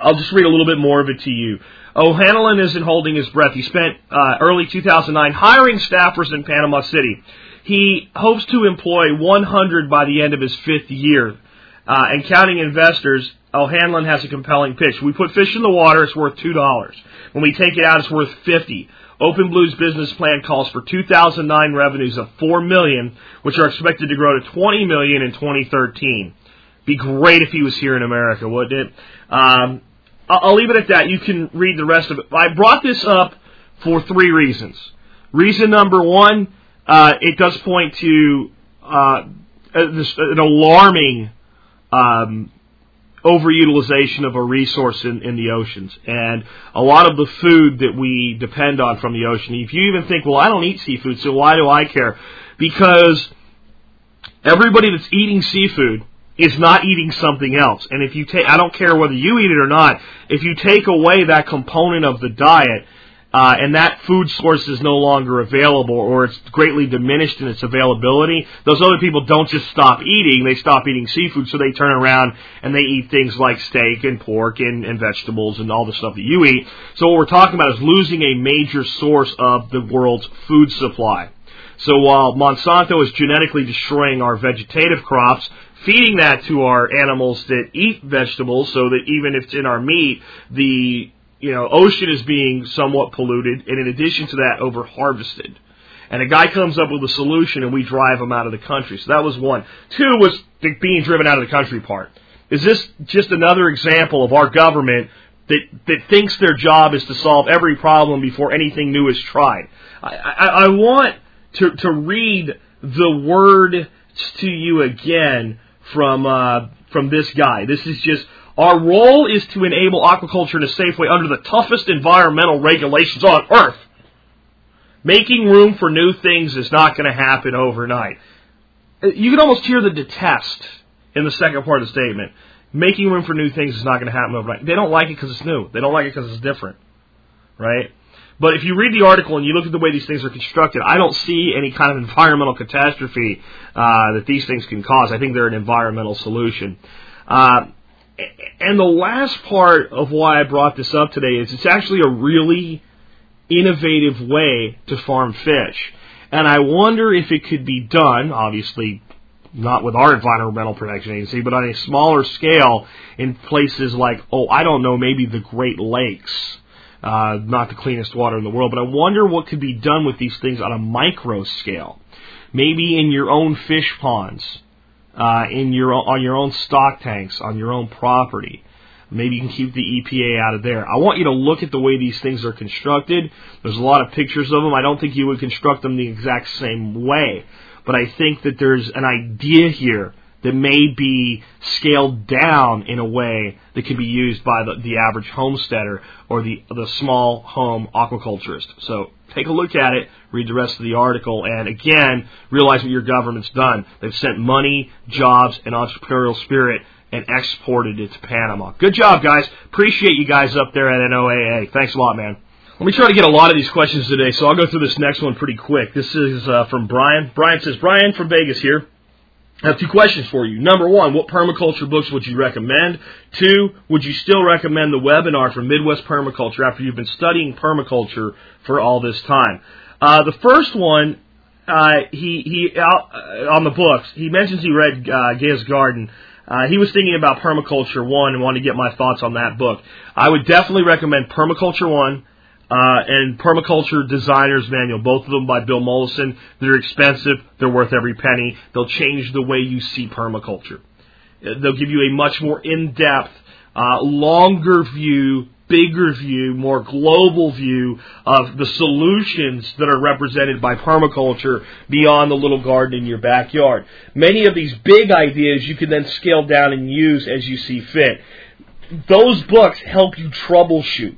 I'll just read a little bit more of it to you. O'Hanlon isn't holding his breath. He spent uh, early 2009 hiring staffers in Panama City. He hopes to employ 100 by the end of his fifth year. Uh, and counting investors, O'Hanlon has a compelling pitch. We put fish in the water, it's worth $2. When we take it out, it's worth 50 Open Blue's business plan calls for 2009 revenues of 4 million, which are expected to grow to 20 million in 2013. Be great if he was here in America, wouldn't it? Um, I'll leave it at that. You can read the rest of it. I brought this up for three reasons. Reason number one, uh, it does point to uh, an alarming um, overutilization of a resource in, in the oceans and a lot of the food that we depend on from the ocean. If you even think, well, I don't eat seafood, so why do I care? Because everybody that's eating seafood is not eating something else. And if you take, I don't care whether you eat it or not, if you take away that component of the diet, uh, and that food source is no longer available or it's greatly diminished in its availability, those other people don't just stop eating, they stop eating seafood, so they turn around and they eat things like steak and pork and, and vegetables and all the stuff that you eat. So what we're talking about is losing a major source of the world's food supply. So while Monsanto is genetically destroying our vegetative crops, feeding that to our animals that eat vegetables so that even if it's in our meat, the you know, ocean is being somewhat polluted, and in addition to that, over harvested. And a guy comes up with a solution, and we drive him out of the country. So that was one. Two was the being driven out of the country part. Is this just another example of our government that that thinks their job is to solve every problem before anything new is tried? I, I, I want to to read the word to you again from uh, from this guy. This is just our role is to enable aquaculture in a safe way under the toughest environmental regulations on earth. Making room for new things is not going to happen overnight. You can almost hear the detest in the second part of the statement. Making room for new things is not going to happen overnight. They don't like it because it's new. They don't like it because it's different. Right? But if you read the article and you look at the way these things are constructed, I don't see any kind of environmental catastrophe uh, that these things can cause. I think they're an environmental solution. Uh, and the last part of why I brought this up today is it's actually a really innovative way to farm fish. And I wonder if it could be done, obviously not with our environmental protection agency, but on a smaller scale in places like, oh, I don't know, maybe the Great Lakes. Uh, not the cleanest water in the world, but I wonder what could be done with these things on a micro scale. Maybe in your own fish ponds uh, in your on your own stock tanks on your own property. Maybe you can keep the EPA out of there. I want you to look at the way these things are constructed. There's a lot of pictures of them. I don't think you would construct them the exact same way, but I think that there's an idea here that may be scaled down in a way that can be used by the, the average homesteader or the the small home aquaculturist. So take a look at it, read the rest of the article, and again, realize what your government's done. They've sent money, jobs, and entrepreneurial spirit and exported it to Panama. Good job, guys. Appreciate you guys up there at NOAA. Thanks a lot, man. Let me try to get a lot of these questions today, so I'll go through this next one pretty quick. This is uh, from Brian. Brian says, Brian from Vegas here. I have two questions for you. Number one, what permaculture books would you recommend? Two, would you still recommend the webinar from Midwest Permaculture after you've been studying permaculture for all this time? Uh, the first one, uh, he he out uh, on the books. He mentions he read uh, Gaia's Garden. Uh, he was thinking about Permaculture One and wanted to get my thoughts on that book. I would definitely recommend Permaculture One uh, and Permaculture Designer's Manual, both of them by Bill Mollison. They're expensive. They're worth every penny. They'll change the way you see permaculture. Uh, They'll give you a much more in-depth, uh, longer view, bigger view, more global view of the solutions that are represented by permaculture beyond the little garden in your backyard. Many of these big ideas you can then scale down and use as you see fit. Those books help you troubleshoot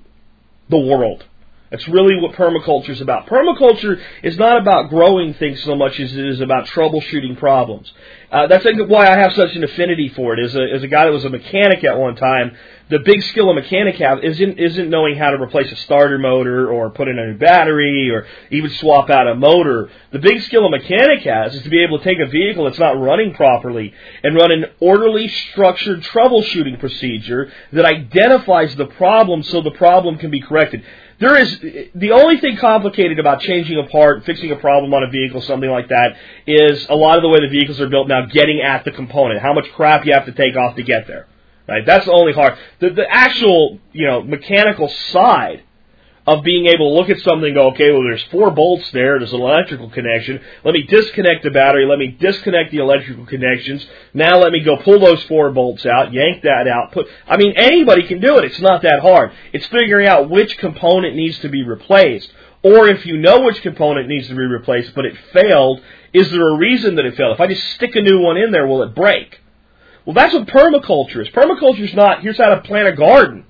the world. That's really what permaculture is about. Permaculture is not about growing things so much as it is about troubleshooting problems. Uh, that's why I have such an affinity for it. As a, as a guy that was a mechanic at one time, the big skill a mechanic have isn't isn't knowing how to replace a starter motor or put in a new battery or even swap out a motor. The big skill a mechanic has is to be able to take a vehicle that's not running properly and run an orderly, structured troubleshooting procedure that identifies the problem so the problem can be corrected. There is the only thing complicated about changing a part, fixing a problem on a vehicle, something like that, is a lot of the way the vehicles are built now. Getting at the component, how much crap you have to take off to get there. Right? That's the only hard. The, the actual, you know, mechanical side of being able to look at something and go, okay, well, there's four bolts there. There's an electrical connection. Let me disconnect the battery. Let me disconnect the electrical connections. Now let me go pull those four bolts out, yank that out. Put. I mean, anybody can do it. It's not that hard. It's figuring out which component needs to be replaced. Or if you know which component needs to be replaced, but it failed, is there a reason that it failed? If I just stick a new one in there, will it break? Well, that's what permaculture is. Permaculture is not here's how to plant a garden.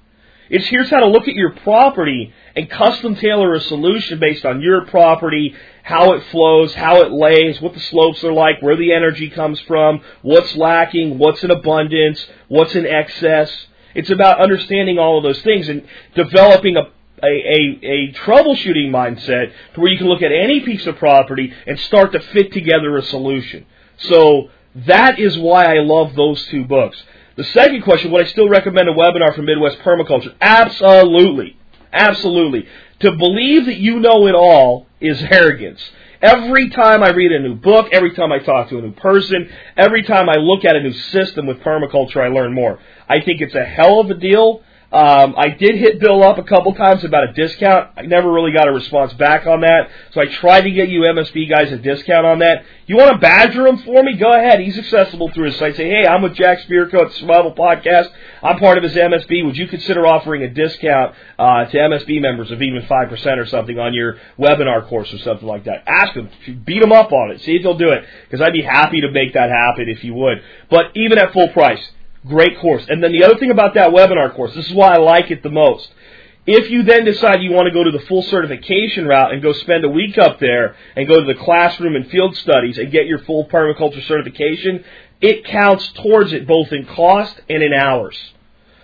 It's here's how to look at your property and custom tailor a solution based on your property, how it flows, how it lays, what the slopes are like, where the energy comes from, what's lacking, what's in abundance, what's in excess. It's about understanding all of those things and developing a a, a, a troubleshooting mindset to where you can look at any piece of property and start to fit together a solution. So that is why I love those two books. The second question, would I still recommend a webinar from Midwest Permaculture? Absolutely. Absolutely. To believe that you know it all is arrogance. Every time I read a new book, every time I talk to a new person, every time I look at a new system with permaculture, I learn more. I think it's a hell of a deal. Um, I did hit Bill up a couple times about a discount. I never really got a response back on that, so I tried to get you MSB guys a discount on that. You want to badger him for me? Go ahead. He's accessible through his site. Say, hey, I'm with Jack Spirko at Survival Podcast. I'm part of his MSB. Would you consider offering a discount uh, to MSB members of even five percent or something on your webinar course or something like that? Ask him. Beat him up on it. See if he'll do it, because I'd be happy to make that happen if you would. But even at full price. Great course. And then the other thing about that webinar course, this is why I like it the most. If you then decide you want to go to the full certification route and go spend a week up there and go to the classroom and field studies and get your full permaculture certification, it counts towards it both in cost and in hours.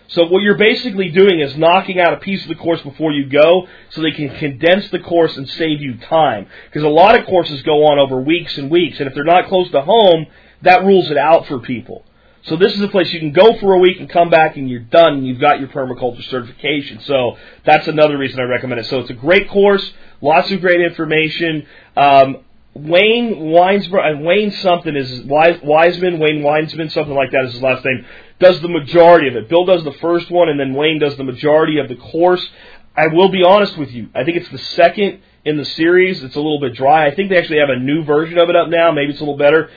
So what you're basically doing is knocking out a piece of the course before you go so they can condense the course and save you time. Because a lot of courses go on over weeks and weeks, and if they're not close to home, that rules it out for people. So this is a place you can go for a week and come back and you're done and you've got your permaculture certification. So that's another reason I recommend it. So it's a great course, lots of great information. Um, Wayne Weinsberg, uh, Wayne something is Wiseman, Wayne Weinsman, something like that is his last name, does the majority of it. Bill does the first one and then Wayne does the majority of the course. I will be honest with you. I think it's the second in the series. It's a little bit dry. I think they actually have a new version of it up now. Maybe it's a little better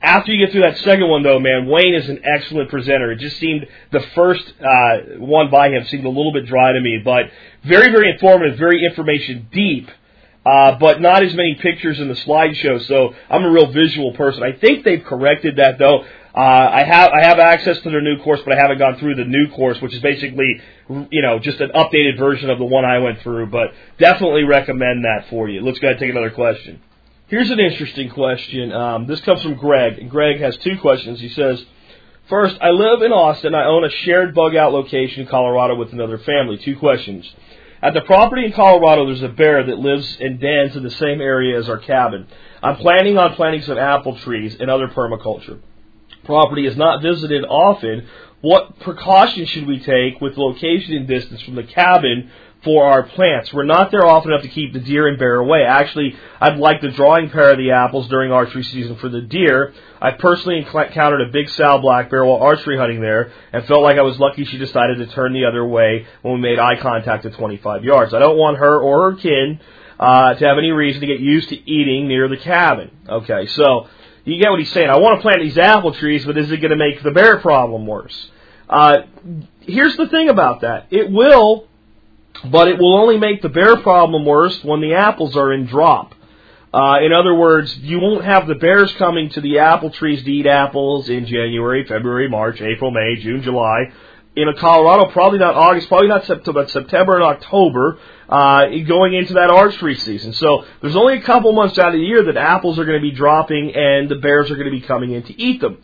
After you get through that second one, though, man, Wayne is an excellent presenter. It just seemed the first uh, one by him seemed a little bit dry to me, but very, very informative, very information deep, uh, but not as many pictures in the slideshow. So I'm a real visual person. I think they've corrected that, though. Uh, I have I have access to their new course, but I haven't gone through the new course, which is basically you know just an updated version of the one I went through. But definitely recommend that for you. Let's go ahead and take another question. Here's an interesting question. Um, this comes from Greg. Greg has two questions. He says, First, I live in Austin. I own a shared bug out location in Colorado with another family. Two questions. At the property in Colorado, there's a bear that lives and dens in the same area as our cabin. I'm planning on planting some apple trees and other permaculture. Property is not visited often. What precautions should we take with location and distance from the cabin for our plants. We're not there often enough to keep the deer and bear away. Actually, I'd like the drawing pair of the apples during archery season for the deer. I personally encountered a big sow black bear while archery hunting there and felt like I was lucky she decided to turn the other way when we made eye contact at 25 yards. I don't want her or her kin uh, to have any reason to get used to eating near the cabin. Okay, so you get what he's saying. I want to plant these apple trees, but is it going to make the bear problem worse? Uh, here's the thing about that. It will but it will only make the bear problem worse when the apples are in drop. Uh, in other words, you won't have the bears coming to the apple trees to eat apples in January, February, March, April, May, June, July. In Colorado, probably not August, probably not September, but September and October, uh, going into that archery season. So there's only a couple months out of the year that apples are going to be dropping and the bears are going to be coming in to eat them.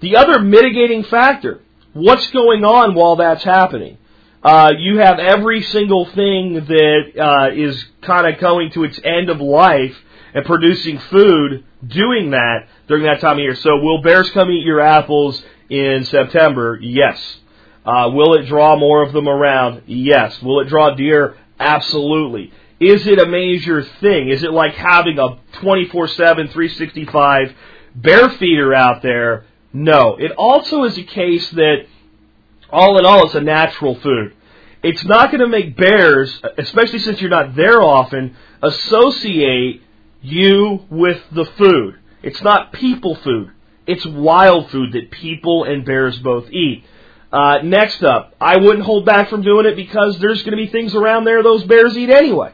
The other mitigating factor, what's going on while that's happening? Uh, you have every single thing that uh, is kind of going to its end of life and producing food doing that during that time of year. So, will bears come eat your apples in September? Yes. Uh, will it draw more of them around? Yes. Will it draw deer? Absolutely. Is it a major thing? Is it like having a 24 7, 365 bear feeder out there? No. It also is a case that all in all, it's a natural food. It's not going to make bears, especially since you're not there often, associate you with the food. It's not people food. It's wild food that people and bears both eat. Uh, next up, I wouldn't hold back from doing it because there's going to be things around there those bears eat anyway.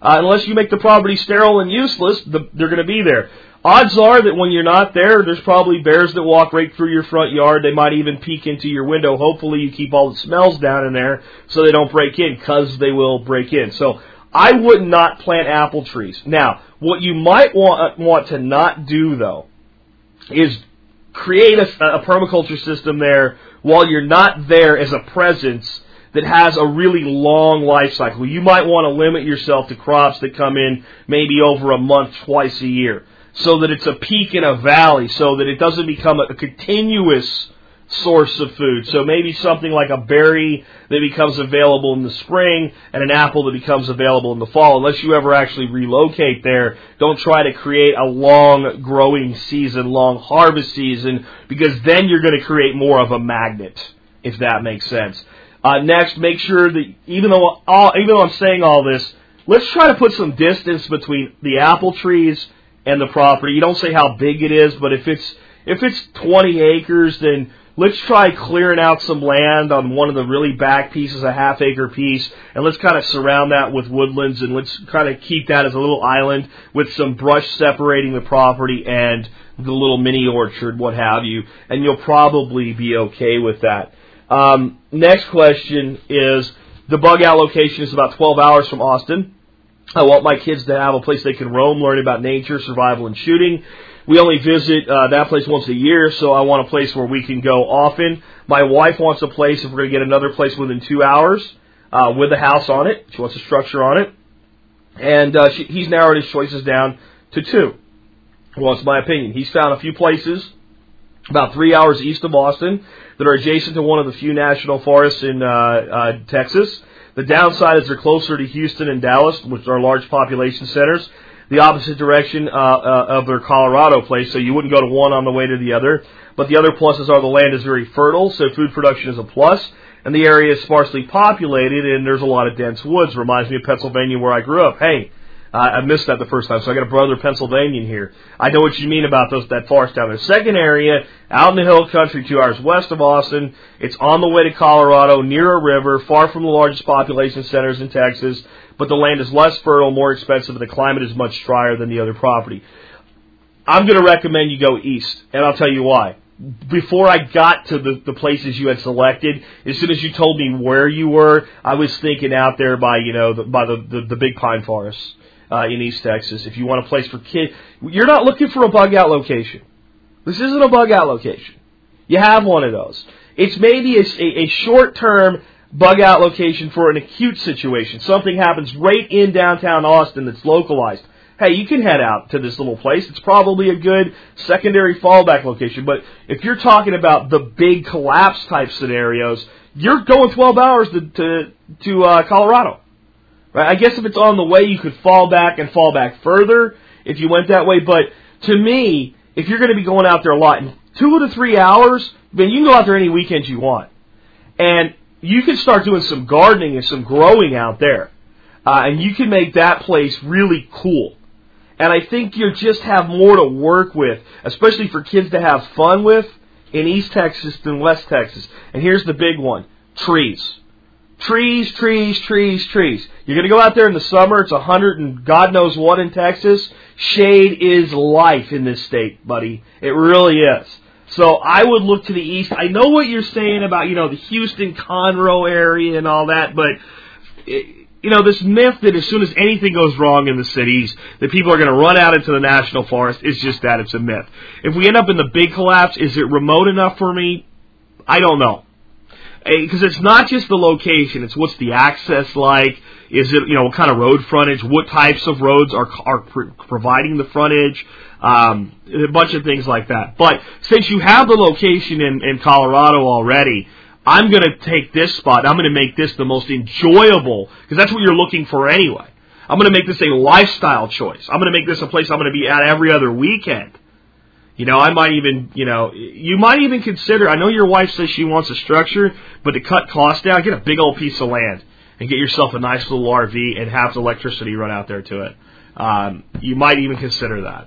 Uh, unless you make the property sterile and useless, the, they're going to be there. Odds are that when you're not there, there's probably bears that walk right through your front yard. They might even peek into your window. Hopefully, you keep all the smells down in there so they don't break in, because they will break in. So, I would not plant apple trees. Now, what you might want uh, want to not do though is create a, a permaculture system there while you're not there as a presence that has a really long life cycle. You might want to limit yourself to crops that come in maybe over a month, twice a year so that it's a peak in a valley, so that it doesn't become a, a continuous source of food. So maybe something like a berry that becomes available in the spring and an apple that becomes available in the fall. Unless you ever actually relocate there, don't try to create a long growing season, long harvest season, because then you're going to create more of a magnet, if that makes sense. Uh, next, make sure that even though all, even though I'm saying all this, let's try to put some distance between the apple trees and the property. You don't say how big it is, but if it's if it's 20 acres, then let's try clearing out some land on one of the really back pieces, a half acre piece, and let's kind of surround that with woodlands and let's kind of keep that as a little island with some brush separating the property and the little mini orchard, what have you, and you'll probably be okay with that. Um, next question is the bug out location is about 12 hours from Austin. I want my kids to have a place they can roam, learn about nature, survival, and shooting. We only visit uh, that place once a year, so I want a place where we can go often. My wife wants a place if we're going to get another place within two hours uh, with a house on it. She wants a structure on it, and uh, she, he's narrowed his choices down to two. Well, it's my opinion. He's found a few places about three hours east of Austin that are adjacent to one of the few national forests in uh, uh, Texas. The downside is they're closer to Houston and Dallas, which are large population centers. The opposite direction uh, uh, of their Colorado place, so you wouldn't go to one on the way to the other. But the other pluses are the land is very fertile, so food production is a plus, and the area is sparsely populated, and there's a lot of dense woods. Reminds me of Pennsylvania where I grew up. Hey, Uh, I missed that the first time, so I got a brother Pennsylvanian here. I know what you mean about those that forest down there. Second area, out in the hill country, two hours west of Austin. It's on the way to Colorado, near a river, far from the largest population centers in Texas, but the land is less fertile, more expensive, and the climate is much drier than the other property. I'm going to recommend you go east, and I'll tell you why. Before I got to the, the places you had selected, as soon as you told me where you were, I was thinking out there by you know the, by the, the the big pine forests uh, in East Texas. If you want a place for kids, you're not looking for a bug out location. This isn't a bug out location. You have one of those. It's maybe a, a, a short term bug out location for an acute situation. Something happens right in downtown Austin that's localized hey, you can head out to this little place. It's probably a good secondary fallback location. But if you're talking about the big collapse type scenarios, you're going 12 hours to to, to uh, Colorado. Right? I guess if it's on the way, you could fall back and fall back further if you went that way. But to me, if you're going to be going out there a lot, in two to three hours, then you can go out there any weekend you want, and you can start doing some gardening and some growing out there, uh, and you can make that place really cool. And I think you just have more to work with, especially for kids to have fun with in East Texas than West Texas. And here's the big one trees. Trees, trees, trees, trees. You're going to go out there in the summer. It's a 100 and God knows what in Texas. Shade is life in this state, buddy. It really is. So I would look to the east. I know what you're saying about, you know, the Houston, Conroe area and all that, but it, you know, this myth that as soon as anything goes wrong in the cities, that people are going to run out into the national forest is just that. It's a myth. If we end up in the big collapse, is it remote enough for me? I don't know. Because it's not just the location, it's what's the access like. Is it, you know, what kind of road frontage? What types of roads are, are providing the frontage? Um, a bunch of things like that. But since you have the location in, in Colorado already, I'm going to take this spot. I'm going to make this the most enjoyable because that's what you're looking for anyway. I'm going to make this a lifestyle choice. I'm going to make this a place I'm going to be at every other weekend. You know, I might even, you know, you might even consider. I know your wife says she wants a structure, but to cut costs down, get a big old piece of land and get yourself a nice little RV and have the electricity run out there to it. Um, you might even consider that.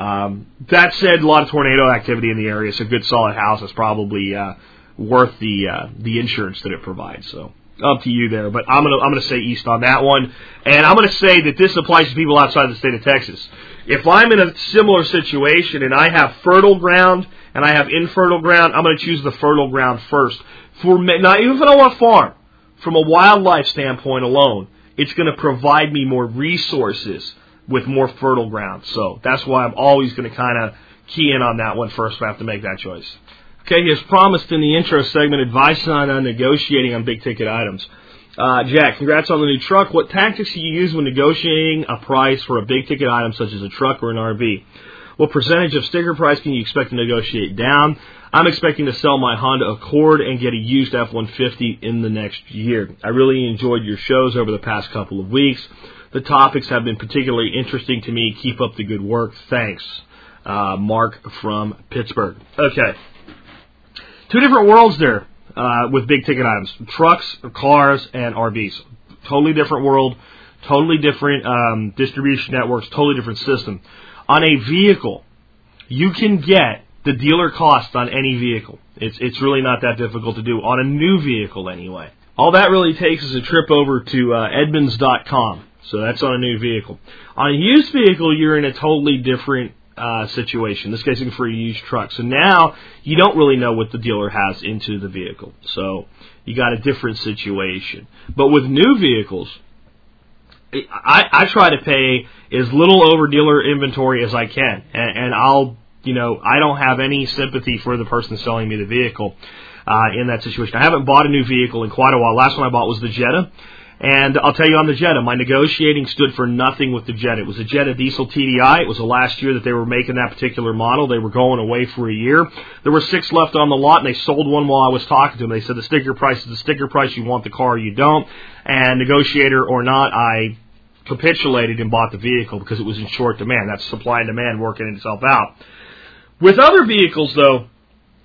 Um, that said, a lot of tornado activity in the area, so a good solid house is probably uh, worth the uh, the insurance that it provides. So up to you there, but I'm gonna I'm gonna say East on that one, and I'm gonna say that this applies to people outside the state of Texas. If I'm in a similar situation and I have fertile ground and I have infertile ground, I'm gonna choose the fertile ground first. For not even if I don't want to farm, from a wildlife standpoint alone, it's gonna provide me more resources with more fertile ground. So that's why I'm always gonna kind of key in on that one first. I have to make that choice. Okay, as promised in the intro segment, advice on uh, negotiating on big ticket items. Uh, Jack, congrats on the new truck. What tactics do you use when negotiating a price for a big ticket item such as a truck or an RV? What percentage of sticker price can you expect to negotiate down? I'm expecting to sell my Honda Accord and get a used F-150 in the next year. I really enjoyed your shows over the past couple of weeks. The topics have been particularly interesting to me. Keep up the good work. Thanks. Uh, Mark from Pittsburgh. Okay two different worlds there uh, with big ticket items: trucks, cars, and RVs. Totally different world, totally different um, distribution networks, totally different system. On a vehicle, you can get the dealer cost on any vehicle. It's it's really not that difficult to do on a new vehicle anyway. All that really takes is a trip over to uh, Edmunds.com. So that's on a new vehicle. On a used vehicle, you're in a totally different uh, situation. This guy's looking for a used truck. So now you don't really know what the dealer has into the vehicle. So you got a different situation. But with new vehicles, I, I try to pay as little over dealer inventory as I can, and, and I'll, you know, I don't have any sympathy for the person selling me the vehicle uh, in that situation. I haven't bought a new vehicle in quite a while. Last one I bought was the Jetta. And I'll tell you on the Jetta, my negotiating stood for nothing with the Jetta. It was a Jetta diesel TDI. It was the last year that they were making that particular model. They were going away for a year. There were six left on the lot, and they sold one while I was talking to them. They said the sticker price is the sticker price. You want the car, you don't. And negotiator or not, I capitulated and bought the vehicle because it was in short demand. That's supply and demand working itself out. With other vehicles, though,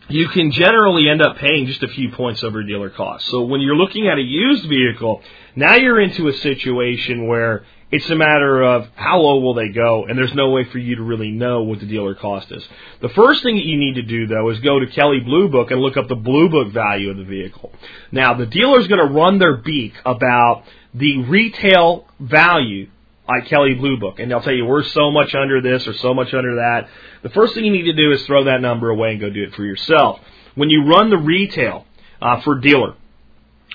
you can generally end up paying just a few points over dealer cost. So when you're looking at a used vehicle, now you're into a situation where It's a matter of how low will they go, and there's no way for you to really know what the dealer cost is. The first thing that you need to do, though, is go to Kelley Blue Book and look up the Blue Book value of the vehicle. Now, the dealer's going to run their beak about the retail value like Kelley Blue Book, and they'll tell you we're so much under this or so much under that. The first thing you need to do is throw that number away and go do it for yourself. When you run the retail uh, for dealer,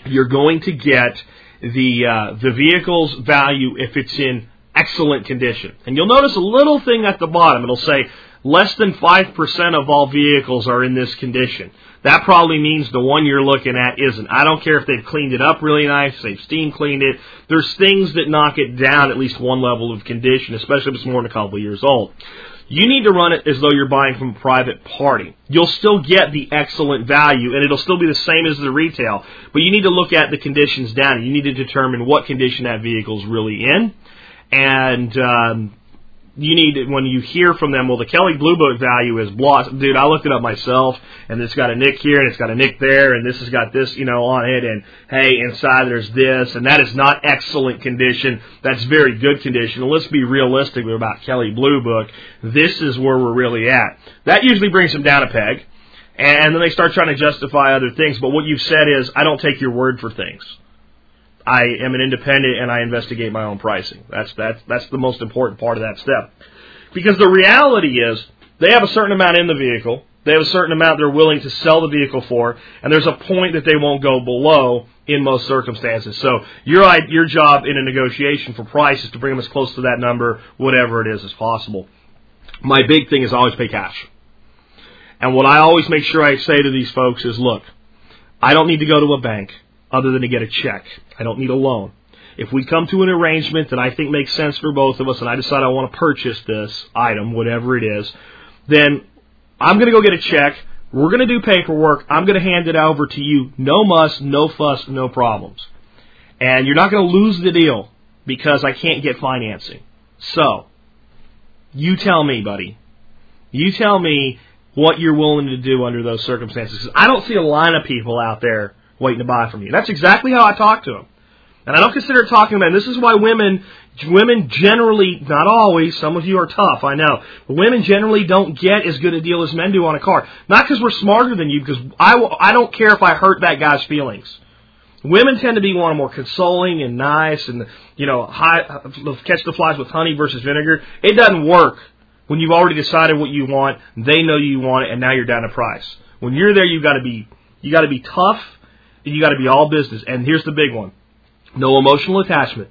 you're going to get the uh, the vehicle's value if it's in excellent condition. And you'll notice a little thing at the bottom. It'll say less than 5% of all vehicles are in this condition. That probably means the one you're looking at isn't. I don't care if they've cleaned it up really nice, they've steam cleaned it. There's things that knock it down at least one level of condition, especially if it's more than a couple years old. You need to run it as though you're buying from a private party. You'll still get the excellent value, and it'll still be the same as the retail. But you need to look at the conditions down. You need to determine what condition that vehicle's really in, and um, you need when you hear from them. Well, the Kelley Blue Book value is blah. Dude, I looked it up myself, and it's got a nick here, and it's got a nick there, and this has got this, you know, on it, and hey, inside there's this, and that is not excellent condition. That's very good condition. Let's be realistic about Kelley Blue Book. This is where we're really at. That usually brings them down a peg. And then they start trying to justify other things. But what you've said is, I don't take your word for things. I am an independent and I investigate my own pricing. That's that's that's the most important part of that step. Because the reality is they have a certain amount in the vehicle, they have a certain amount they're willing to sell the vehicle for, and there's a point that they won't go below in most circumstances. So your your job in a negotiation for price is to bring them as close to that number, whatever it is, as possible. My big thing is always pay cash. And what I always make sure I say to these folks is, look, I don't need to go to a bank other than to get a check. I don't need a loan. If we come to an arrangement that I think makes sense for both of us and I decide I want to purchase this item, whatever it is, then I'm going to go get a check. We're going to do paperwork. I'm going to hand it over to you. No muss, no fuss, no problems. And you're not going to lose the deal because I can't get financing. So, you tell me, buddy. You tell me what you're willing to do under those circumstances. I don't see a line of people out there waiting to buy from you. That's exactly how I talk to them. And I don't consider talking to men. This is why women, women generally, not always, some of you are tough, I know, but women generally don't get as good a deal as men do on a car. Not because we're smarter than you, because I, I don't care if I hurt that guy's feelings. Women tend to be one more consoling and nice and, you know, high, uh, catch the flies with honey versus vinegar. It doesn't work when you've already decided what you want, they know you want it, and now you're down a price. When you're there, you've got to be, you got to be tough, you got to be all business. And here's the big one. No emotional attachment.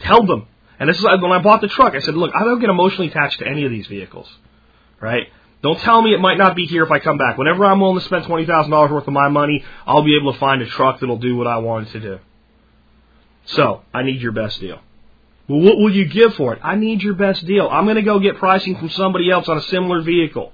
Tell them. And this is when I bought the truck. I said, look, I don't get emotionally attached to any of these vehicles, right? Don't tell me it might not be here if I come back. Whenever I'm willing to spend twenty thousand dollars worth of my money, I'll be able to find a truck that'll do what I want it to do. So I need your best deal. Well, what will you give for it? I need your best deal. I'm going to go get pricing from somebody else on a similar vehicle.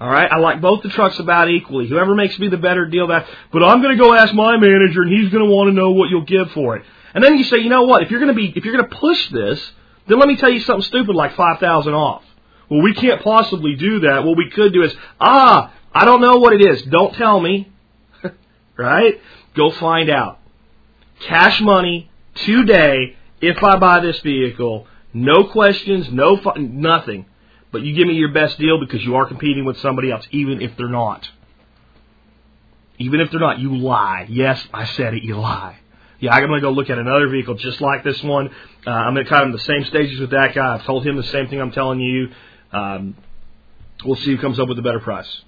All right, I like both the trucks about equally. Whoever makes me the better deal, that. But I'm going to go ask my manager, and he's going to want to know what you'll give for it. And then you say, you know what? If you're going to be, if you're going to push this, then let me tell you something stupid like five thousand off. Well, we can't possibly do that. What we could do is, ah, I don't know what it is. Don't tell me. right? Go find out. Cash money today. If I buy this vehicle, no questions, no fu- nothing. But you give me your best deal because you are competing with somebody else, even if they're not. Even if they're not, you lie. Yes, I said it, you lie. Yeah, I'm going to go look at another vehicle just like this one. Uh, I'm in kind of the same stages with that guy. I've told him the same thing I'm telling you. Um, we'll see who comes up with a better price.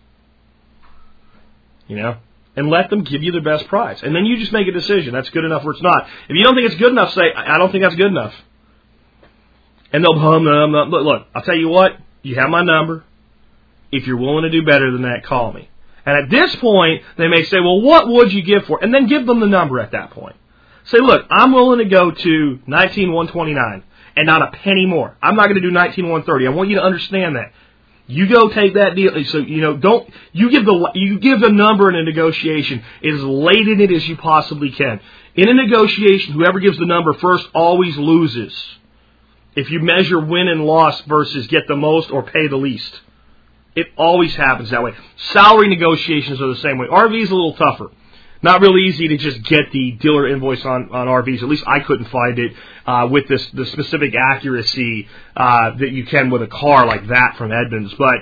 You know? And let them give you the best price. And then you just make a decision. That's good enough or it's not. If you don't think it's good enough, say, I don't think that's good enough. And they'll hum, hum, hum. Look, look, I'll tell you what, you have my number. If you're willing to do better than that, call me. And at this point, they may say, well, what would you give for it? And then give them the number at that point. Say, look, I'm willing to go to 19129 and not a penny more. I'm not going to do 19130. I want you to understand that. You go take that deal. So you know, don't you give the you give the number in a negotiation as late in it as you possibly can. In a negotiation, whoever gives the number first always loses if you measure win and loss versus get the most or pay the least. It always happens that way. Salary negotiations are the same way. RV is a little tougher. Not real easy to just get the dealer invoice on, on RVs. At least I couldn't find it uh, with this the specific accuracy uh, that you can with a car like that from Edmunds. But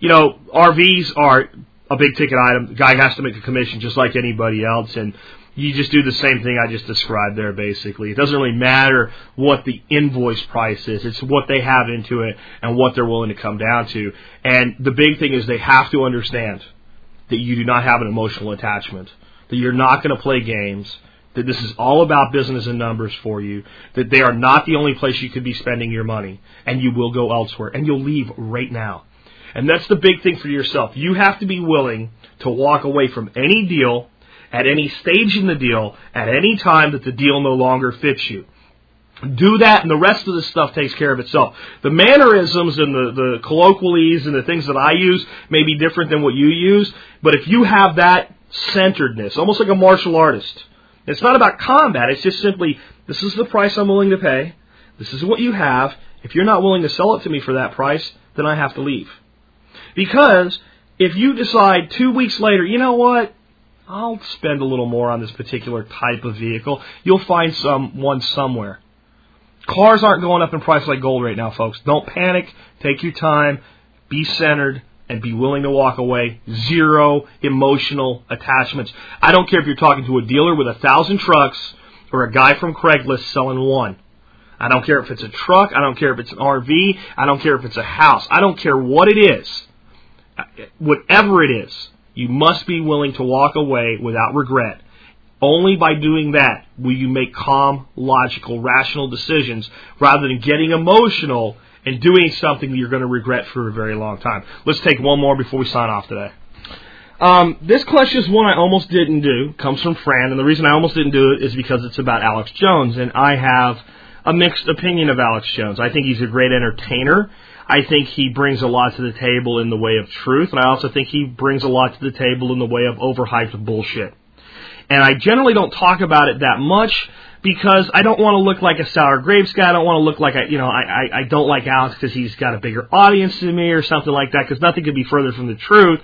you know, RVs are a big ticket item. The guy has to make a commission just like anybody else, and you just do the same thing I just described there. Basically, it doesn't really matter what the invoice price is; it's what they have into it and what they're willing to come down to. And the big thing is they have to understand that you do not have an emotional attachment, that you're not going to play games, that this is all about business and numbers for you, that they are not the only place you could be spending your money, and you will go elsewhere, and you'll leave right now. And that's the big thing for yourself. You have to be willing to walk away from any deal at any stage in the deal at any time that the deal no longer fits you. Do that, and the rest of the stuff takes care of itself. The mannerisms and the, the colloquialese and the things that I use may be different than what you use, but if you have that centeredness, almost like a martial artist, it's not about combat. It's just simply, this is the price I'm willing to pay. This is what you have. If you're not willing to sell it to me for that price, then I have to leave. Because if you decide two weeks later, you know what? I'll spend a little more on this particular type of vehicle. You'll find some one somewhere. Cars aren't going up in price like gold right now, folks. Don't panic. Take your time. Be centered and be willing to walk away. Zero emotional attachments. I don't care if you're talking to a dealer with a thousand trucks or a guy from Craigslist selling one. I don't care if it's a truck. I don't care if it's an RV. I don't care if it's a house. I don't care what it is. Whatever it is, you must be willing to walk away without regret. Only by doing that will you make calm, logical, rational decisions rather than getting emotional and doing something that you're going to regret for a very long time. Let's take one more before we sign off today. Um, this question is one I almost didn't do. Comes from Fran, and the reason I almost didn't do it is because it's about Alex Jones, and I have a mixed opinion of Alex Jones. I think he's a great entertainer. I think he brings a lot to the table in the way of truth, and I also think he brings a lot to the table in the way of overhyped bullshit. And I generally don't talk about it that much because I don't want to look like a sour grapes guy. I don't want to look like I, you know, I, I, I don't like Alex because he's got a bigger audience than me or something like that. Because nothing could be further from the truth.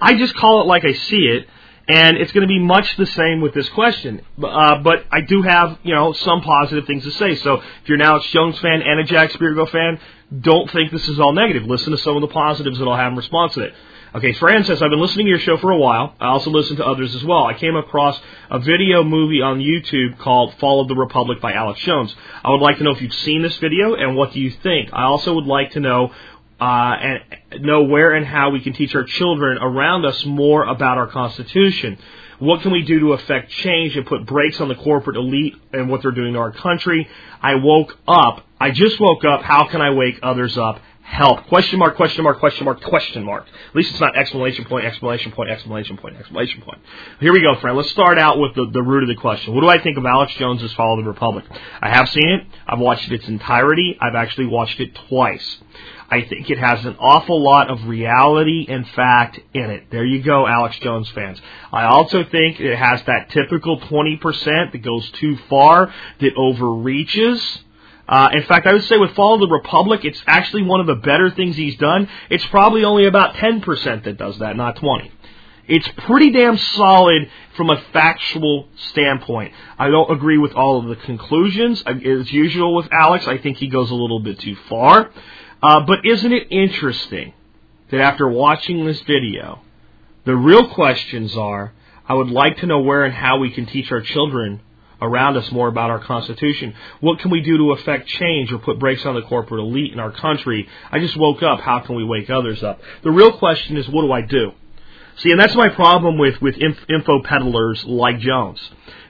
I just call it like I see it, and it's going to be much the same with this question. Uh, but I do have, you know, some positive things to say. So if you're now a Jones fan and a Jack Spirko fan, don't think this is all negative. Listen to some of the positives that I'll have in response to it. Okay, Fran says, I've been listening to your show for a while. I also listen to others as well. I came across a video movie on YouTube called Fall of the Republic by Alex Jones. I would like to know if you've seen this video and what do you think. I also would like to know uh, and know where and how we can teach our children around us more about our Constitution. What can we do to affect change and put brakes on the corporate elite and what they're doing to our country? I woke up. I just woke up. How can I wake others up? Help. Question mark, question mark, question mark, question mark. At least it's not exclamation point, exclamation point, exclamation point, exclamation point. Here we go, friend. Let's start out with the, the root of the question. What do I think of Alex Jones's Fall of the Republic? I have seen it. I've watched its entirety. I've actually watched it twice. I think it has an awful lot of reality and fact in it. There you go, Alex Jones fans. I also think it has that typical 20% that goes too far, that overreaches uh, in fact, I would say with Fall of the Republic, it's actually one of the better things he's done. It's probably only about 10% that does that, not 20. It's pretty damn solid from a factual standpoint. I don't agree with all of the conclusions. As usual with Alex, I think he goes a little bit too far. Uh, but isn't it interesting that after watching this video, the real questions are, I would like to know where and how we can teach our children around us more about our Constitution. What can we do to affect change or put brakes on the corporate elite in our country? I just woke up. How can we wake others up? The real question is, what do I do? See, and that's my problem with, with info peddlers like Jones.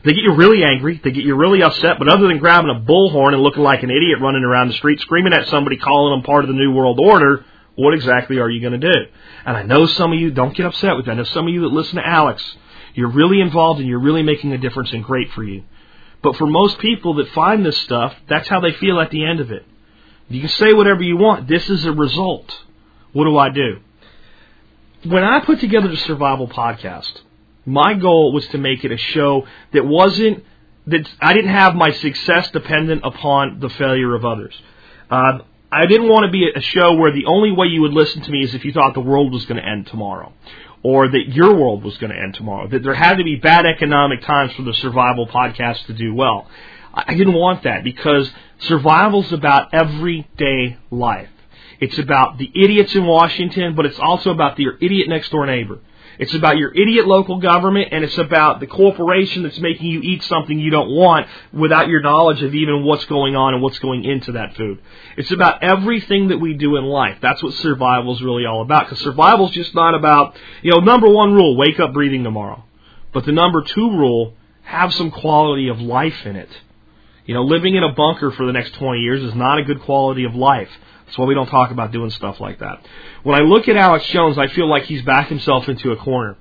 They get you really angry, they get you really upset, but other than grabbing a bullhorn and looking like an idiot running around the street screaming at somebody calling them part of the New World Order, what exactly are you going to do? And I know some of you, don't get upset with that. I know some of you that listen to Alex, you're really involved and you're really making a difference and great for you. But for most people that find this stuff, that's how they feel at the end of it. You can say whatever you want. This is a result. What do I do? When I put together the survival podcast, my goal was to make it a show that wasn't that I didn't have my success dependent upon the failure of others. Uh, I didn't want to be a show where the only way you would listen to me is if you thought the world was going to end tomorrow. Or that your world was going to end tomorrow. That there had to be bad economic times for the survival podcast to do well. I didn't want that because survival's about everyday life. It's about the idiots in Washington, but it's also about your idiot next door neighbor. It's about your idiot local government, and it's about the corporation that's making you eat something you don't want without your knowledge of even what's going on and what's going into that food. It's about everything that we do in life. That's what survival is really all about. Because survival is just not about, you know, number one rule, wake up breathing tomorrow. But the number two rule, have some quality of life in it. You know, living in a bunker for the next 20 years is not a good quality of life. That's why we don't talk about doing stuff like that. When I look at Alex Jones, I feel like he's backed himself into a corner.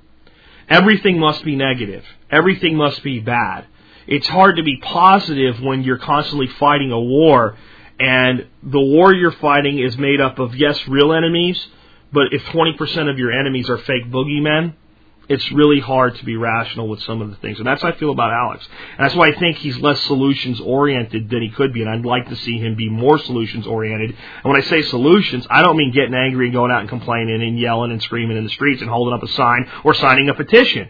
Everything must be negative. Everything must be bad. It's hard to be positive when you're constantly fighting a war and the war you're fighting is made up of, yes, real enemies, but if 20% of your enemies are fake boogeymen, it's really hard to be rational with some of the things. And that's how I feel about Alex. And that's why I think he's less solutions oriented than he could be. And I'd like to see him be more solutions oriented. And when I say solutions, I don't mean getting angry and going out and complaining and yelling and screaming in the streets and holding up a sign or signing a petition.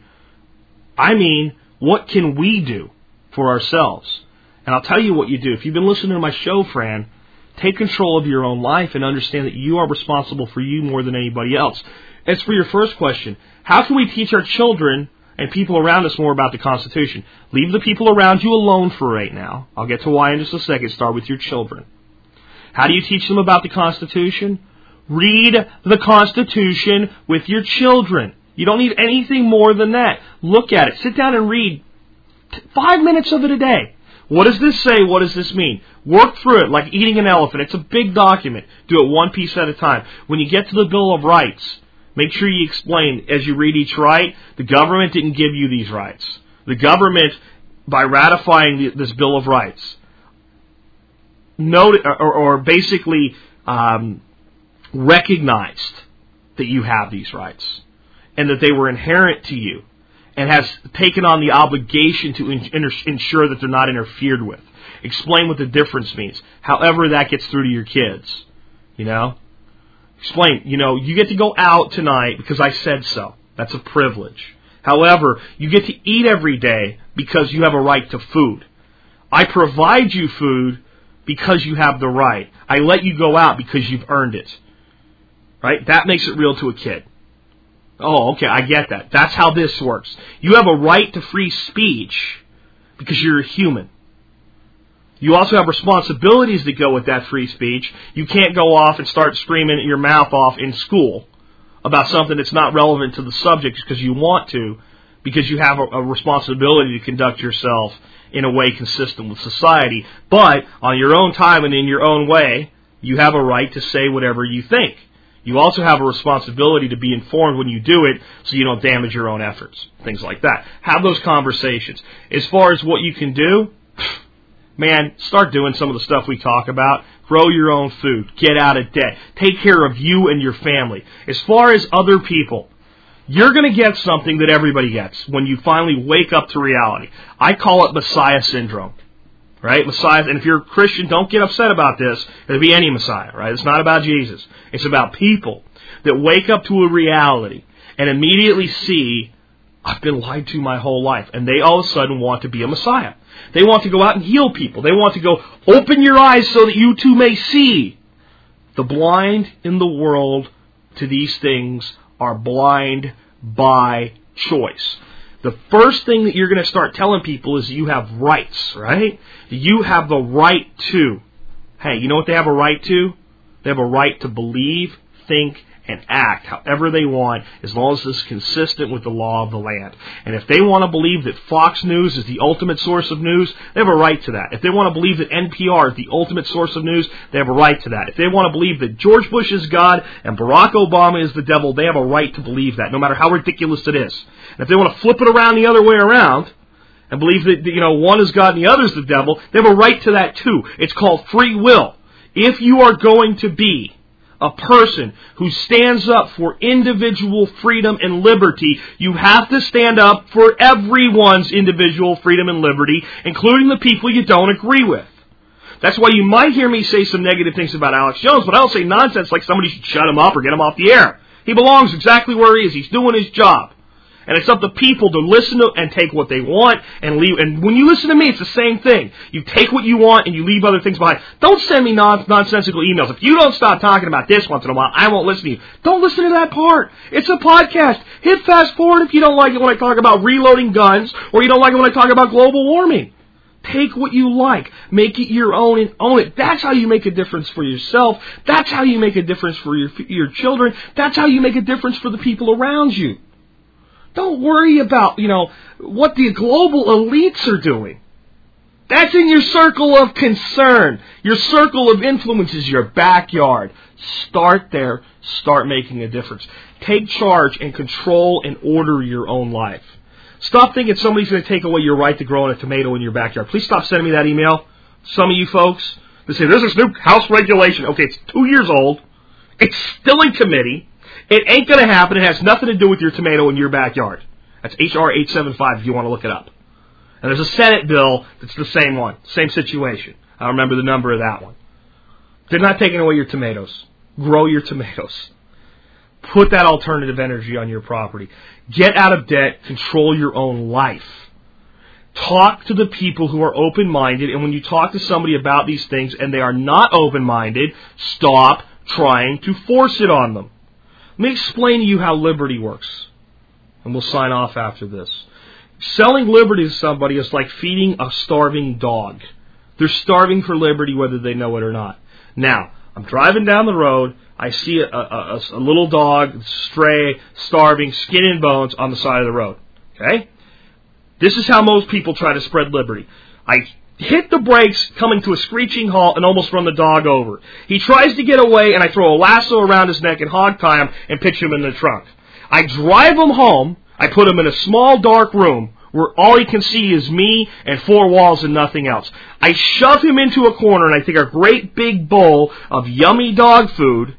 I mean, what can we do for ourselves? And I'll tell you what you do. If you've been listening to my show, Fran, take control of your own life and understand that you are responsible for you more than anybody else. As for your first question, how can we teach our children and people around us more about the Constitution? Leave the people around you alone for right now. I'll get to why in just a second. Start with your children. How do you teach them about the Constitution? Read the Constitution with your children. You don't need anything more than that. Look at it. Sit down and read five minutes of it a day. What does this say? What does this mean? Work through it like eating an elephant. It's a big document. Do it one piece at a time. When you get to the Bill of Rights, Make sure you explain as you read each right, the government didn't give you these rights. The government, by ratifying this Bill of Rights, noted, or, or basically um, recognized that you have these rights and that they were inherent to you and has taken on the obligation to ensure that they're not interfered with. Explain what the difference means, however that gets through to your kids. You know? explain, you know, you get to go out tonight because I said so. That's a privilege. However, you get to eat every day because you have a right to food. I provide you food because you have the right. I let you go out because you've earned it. Right? That makes it real to a kid. Oh, okay, I get that. That's how this works. You have a right to free speech because you're a human. You also have responsibilities that go with that free speech. You can't go off and start screaming your mouth off in school about something that's not relevant to the subject because you want to, because you have a, a responsibility to conduct yourself in a way consistent with society. But on your own time and in your own way, you have a right to say whatever you think. You also have a responsibility to be informed when you do it so you don't damage your own efforts. Things like that. Have those conversations. As far as what you can do, man, start doing some of the stuff we talk about. Grow your own food. Get out of debt. Take care of you and your family. As far as other people, you're going to get something that everybody gets when you finally wake up to reality. I call it Messiah syndrome. Right? Messiah, and if you're a Christian, don't get upset about this. It'll be any Messiah, right? It's not about Jesus. It's about people that wake up to a reality and immediately see, I've been lied to my whole life. And they all of a sudden want to be a Messiah. They want to go out and heal people. They want to go, open your eyes so that you too may see. The blind in the world to these things are blind by choice. The first thing that you're going to start telling people is you have rights, right? You have the right to. Hey, you know what they have a right to? They have a right to believe, think, and act however they want as long as it's consistent with the law of the land. And if they want to believe that Fox News is the ultimate source of news, they have a right to that. If they want to believe that NPR is the ultimate source of news, they have a right to that. If they want to believe that George Bush is God and Barack Obama is the devil, they have a right to believe that, no matter how ridiculous it is. And if they want to flip it around the other way around, and believe that you know one is God and the other is the devil, they have a right to that too. It's called free will. If you are going to be a person who stands up for individual freedom and liberty, you have to stand up for everyone's individual freedom and liberty, including the people you don't agree with. That's why you might hear me say some negative things about Alex Jones, but I don't say nonsense like somebody should shut him up or get him off the air. He belongs exactly where he is. He's doing his job. And it's up to people to listen to and take what they want and leave. And when you listen to me, it's the same thing. You take what you want and you leave other things behind. Don't send me non- nonsensical emails. If you don't stop talking about this once in a while, I won't listen to you. Don't listen to that part. It's a podcast. Hit fast forward if you don't like it when I talk about reloading guns or you don't like it when I talk about global warming. Take what you like, make it your own, and own it. That's how you make a difference for yourself. That's how you make a difference for your your children. That's how you make a difference for the people around you. Don't worry about, you know, what the global elites are doing. That's in your circle of concern. Your circle of influence is your backyard. Start there. Start making a difference. Take charge and control and order your own life. Stop thinking somebody's going to take away your right to grow a tomato in your backyard. Please stop sending me that email. Some of you folks, they say, there's this new House regulation. Okay, it's two years old. It's still in committee. It ain't going to happen. It has nothing to do with your tomato in your backyard. That's HR 875 if you want to look it up. And there's a Senate bill that's the same one, same situation. I remember the number of that one. They're not taking away your tomatoes. Grow your tomatoes. Put that alternative energy on your property. Get out of debt. Control your own life. Talk to the people who are open minded, and when you talk to somebody about these things and they are not open minded, stop trying to force it on them. Let me explain to you how liberty works. And we'll sign off after this. Selling liberty to somebody is like feeding a starving dog. They're starving for liberty whether they know it or not. Now, I'm driving down the road. I see a, a, a, little dog, stray, starving, skin and bones on the side of the road. Okay? This is how most people try to spread liberty. I hit the brakes, coming to a screeching halt, and almost run the dog over. He tries to get away, and I throw a lasso around his neck and hog tie him and pitch him in the trunk. I drive him home. I put him in a small dark room where all he can see is me and four walls and nothing else. I shove him into a corner and I take a great big bowl of yummy dog food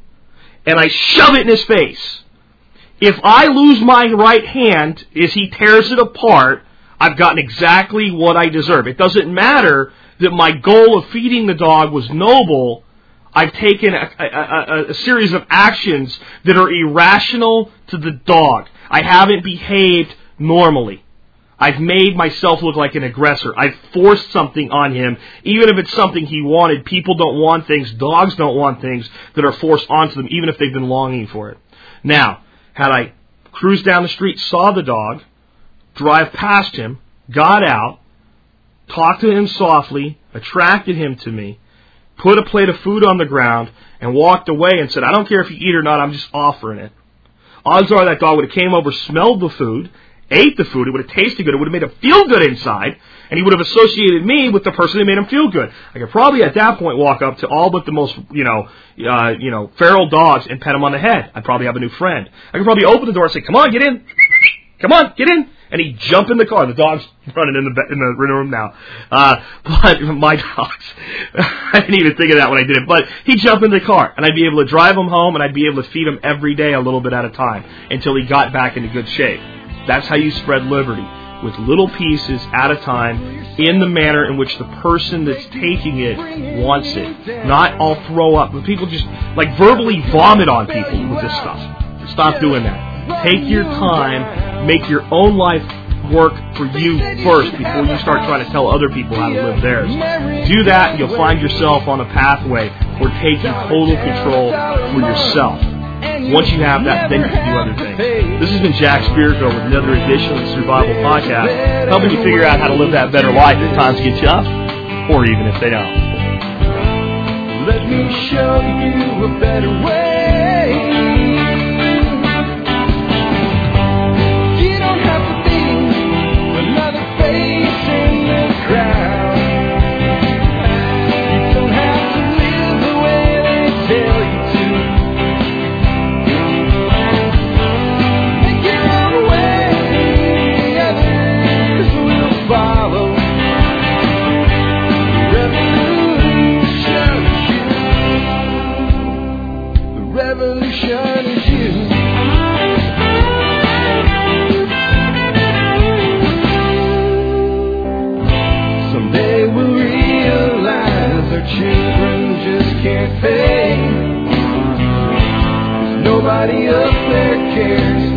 and I shove it in his face. If I lose my right hand as he tears it apart, I've gotten exactly what I deserve. It doesn't matter that my goal of feeding the dog was noble. I've taken a, a, a, a, series of actions that are irrational to the dog. I haven't behaved normally. I've made myself look like an aggressor. I've forced something on him, even if it's something he wanted. People don't want things. Dogs don't want things that are forced onto them, even if they've been longing for it. Now, had I cruised down the street, saw the dog, drive past him, got out, talked to him softly, attracted him to me, put a plate of food on the ground, and walked away and said, I don't care if you eat or not, I'm just offering it. Odds are that dog would have came over, smelled the food, ate the food, it would have tasted good, it would have made him feel good inside, and he would have associated me with the person who made him feel good. I could probably at that point walk up to all but the most, you know, uh, you know, feral dogs and pet him on the head. I'd probably have a new friend. I could probably open the door and say, "Come on, get in, come on, get in," and he'd jump in the car. The dog's running in the in the room now. Uh, but my dogs, I didn't even think of that when I did it. But he'd jump in the car, and I'd be able to drive him home, and I'd be able to feed him every day a little bit at a time until he got back into good shape. That's how you spread liberty with little pieces at a time in the manner in which the person that's taking it wants it. Not all throw up. But people just like verbally vomit on people with this stuff. Stop doing that. Take your time, make your own life work for you first before you start trying to tell other people how to live theirs. Do that and you'll find yourself on a pathway for taking total control for yourself. Once you have that, then you can do other things. This has been Jack Spirko with another edition of the Survival Podcast, helping you figure out how to live that better life if times get tough, or even if they don't. Let me show you a better way. Can't. 'Cause nobody up there cares.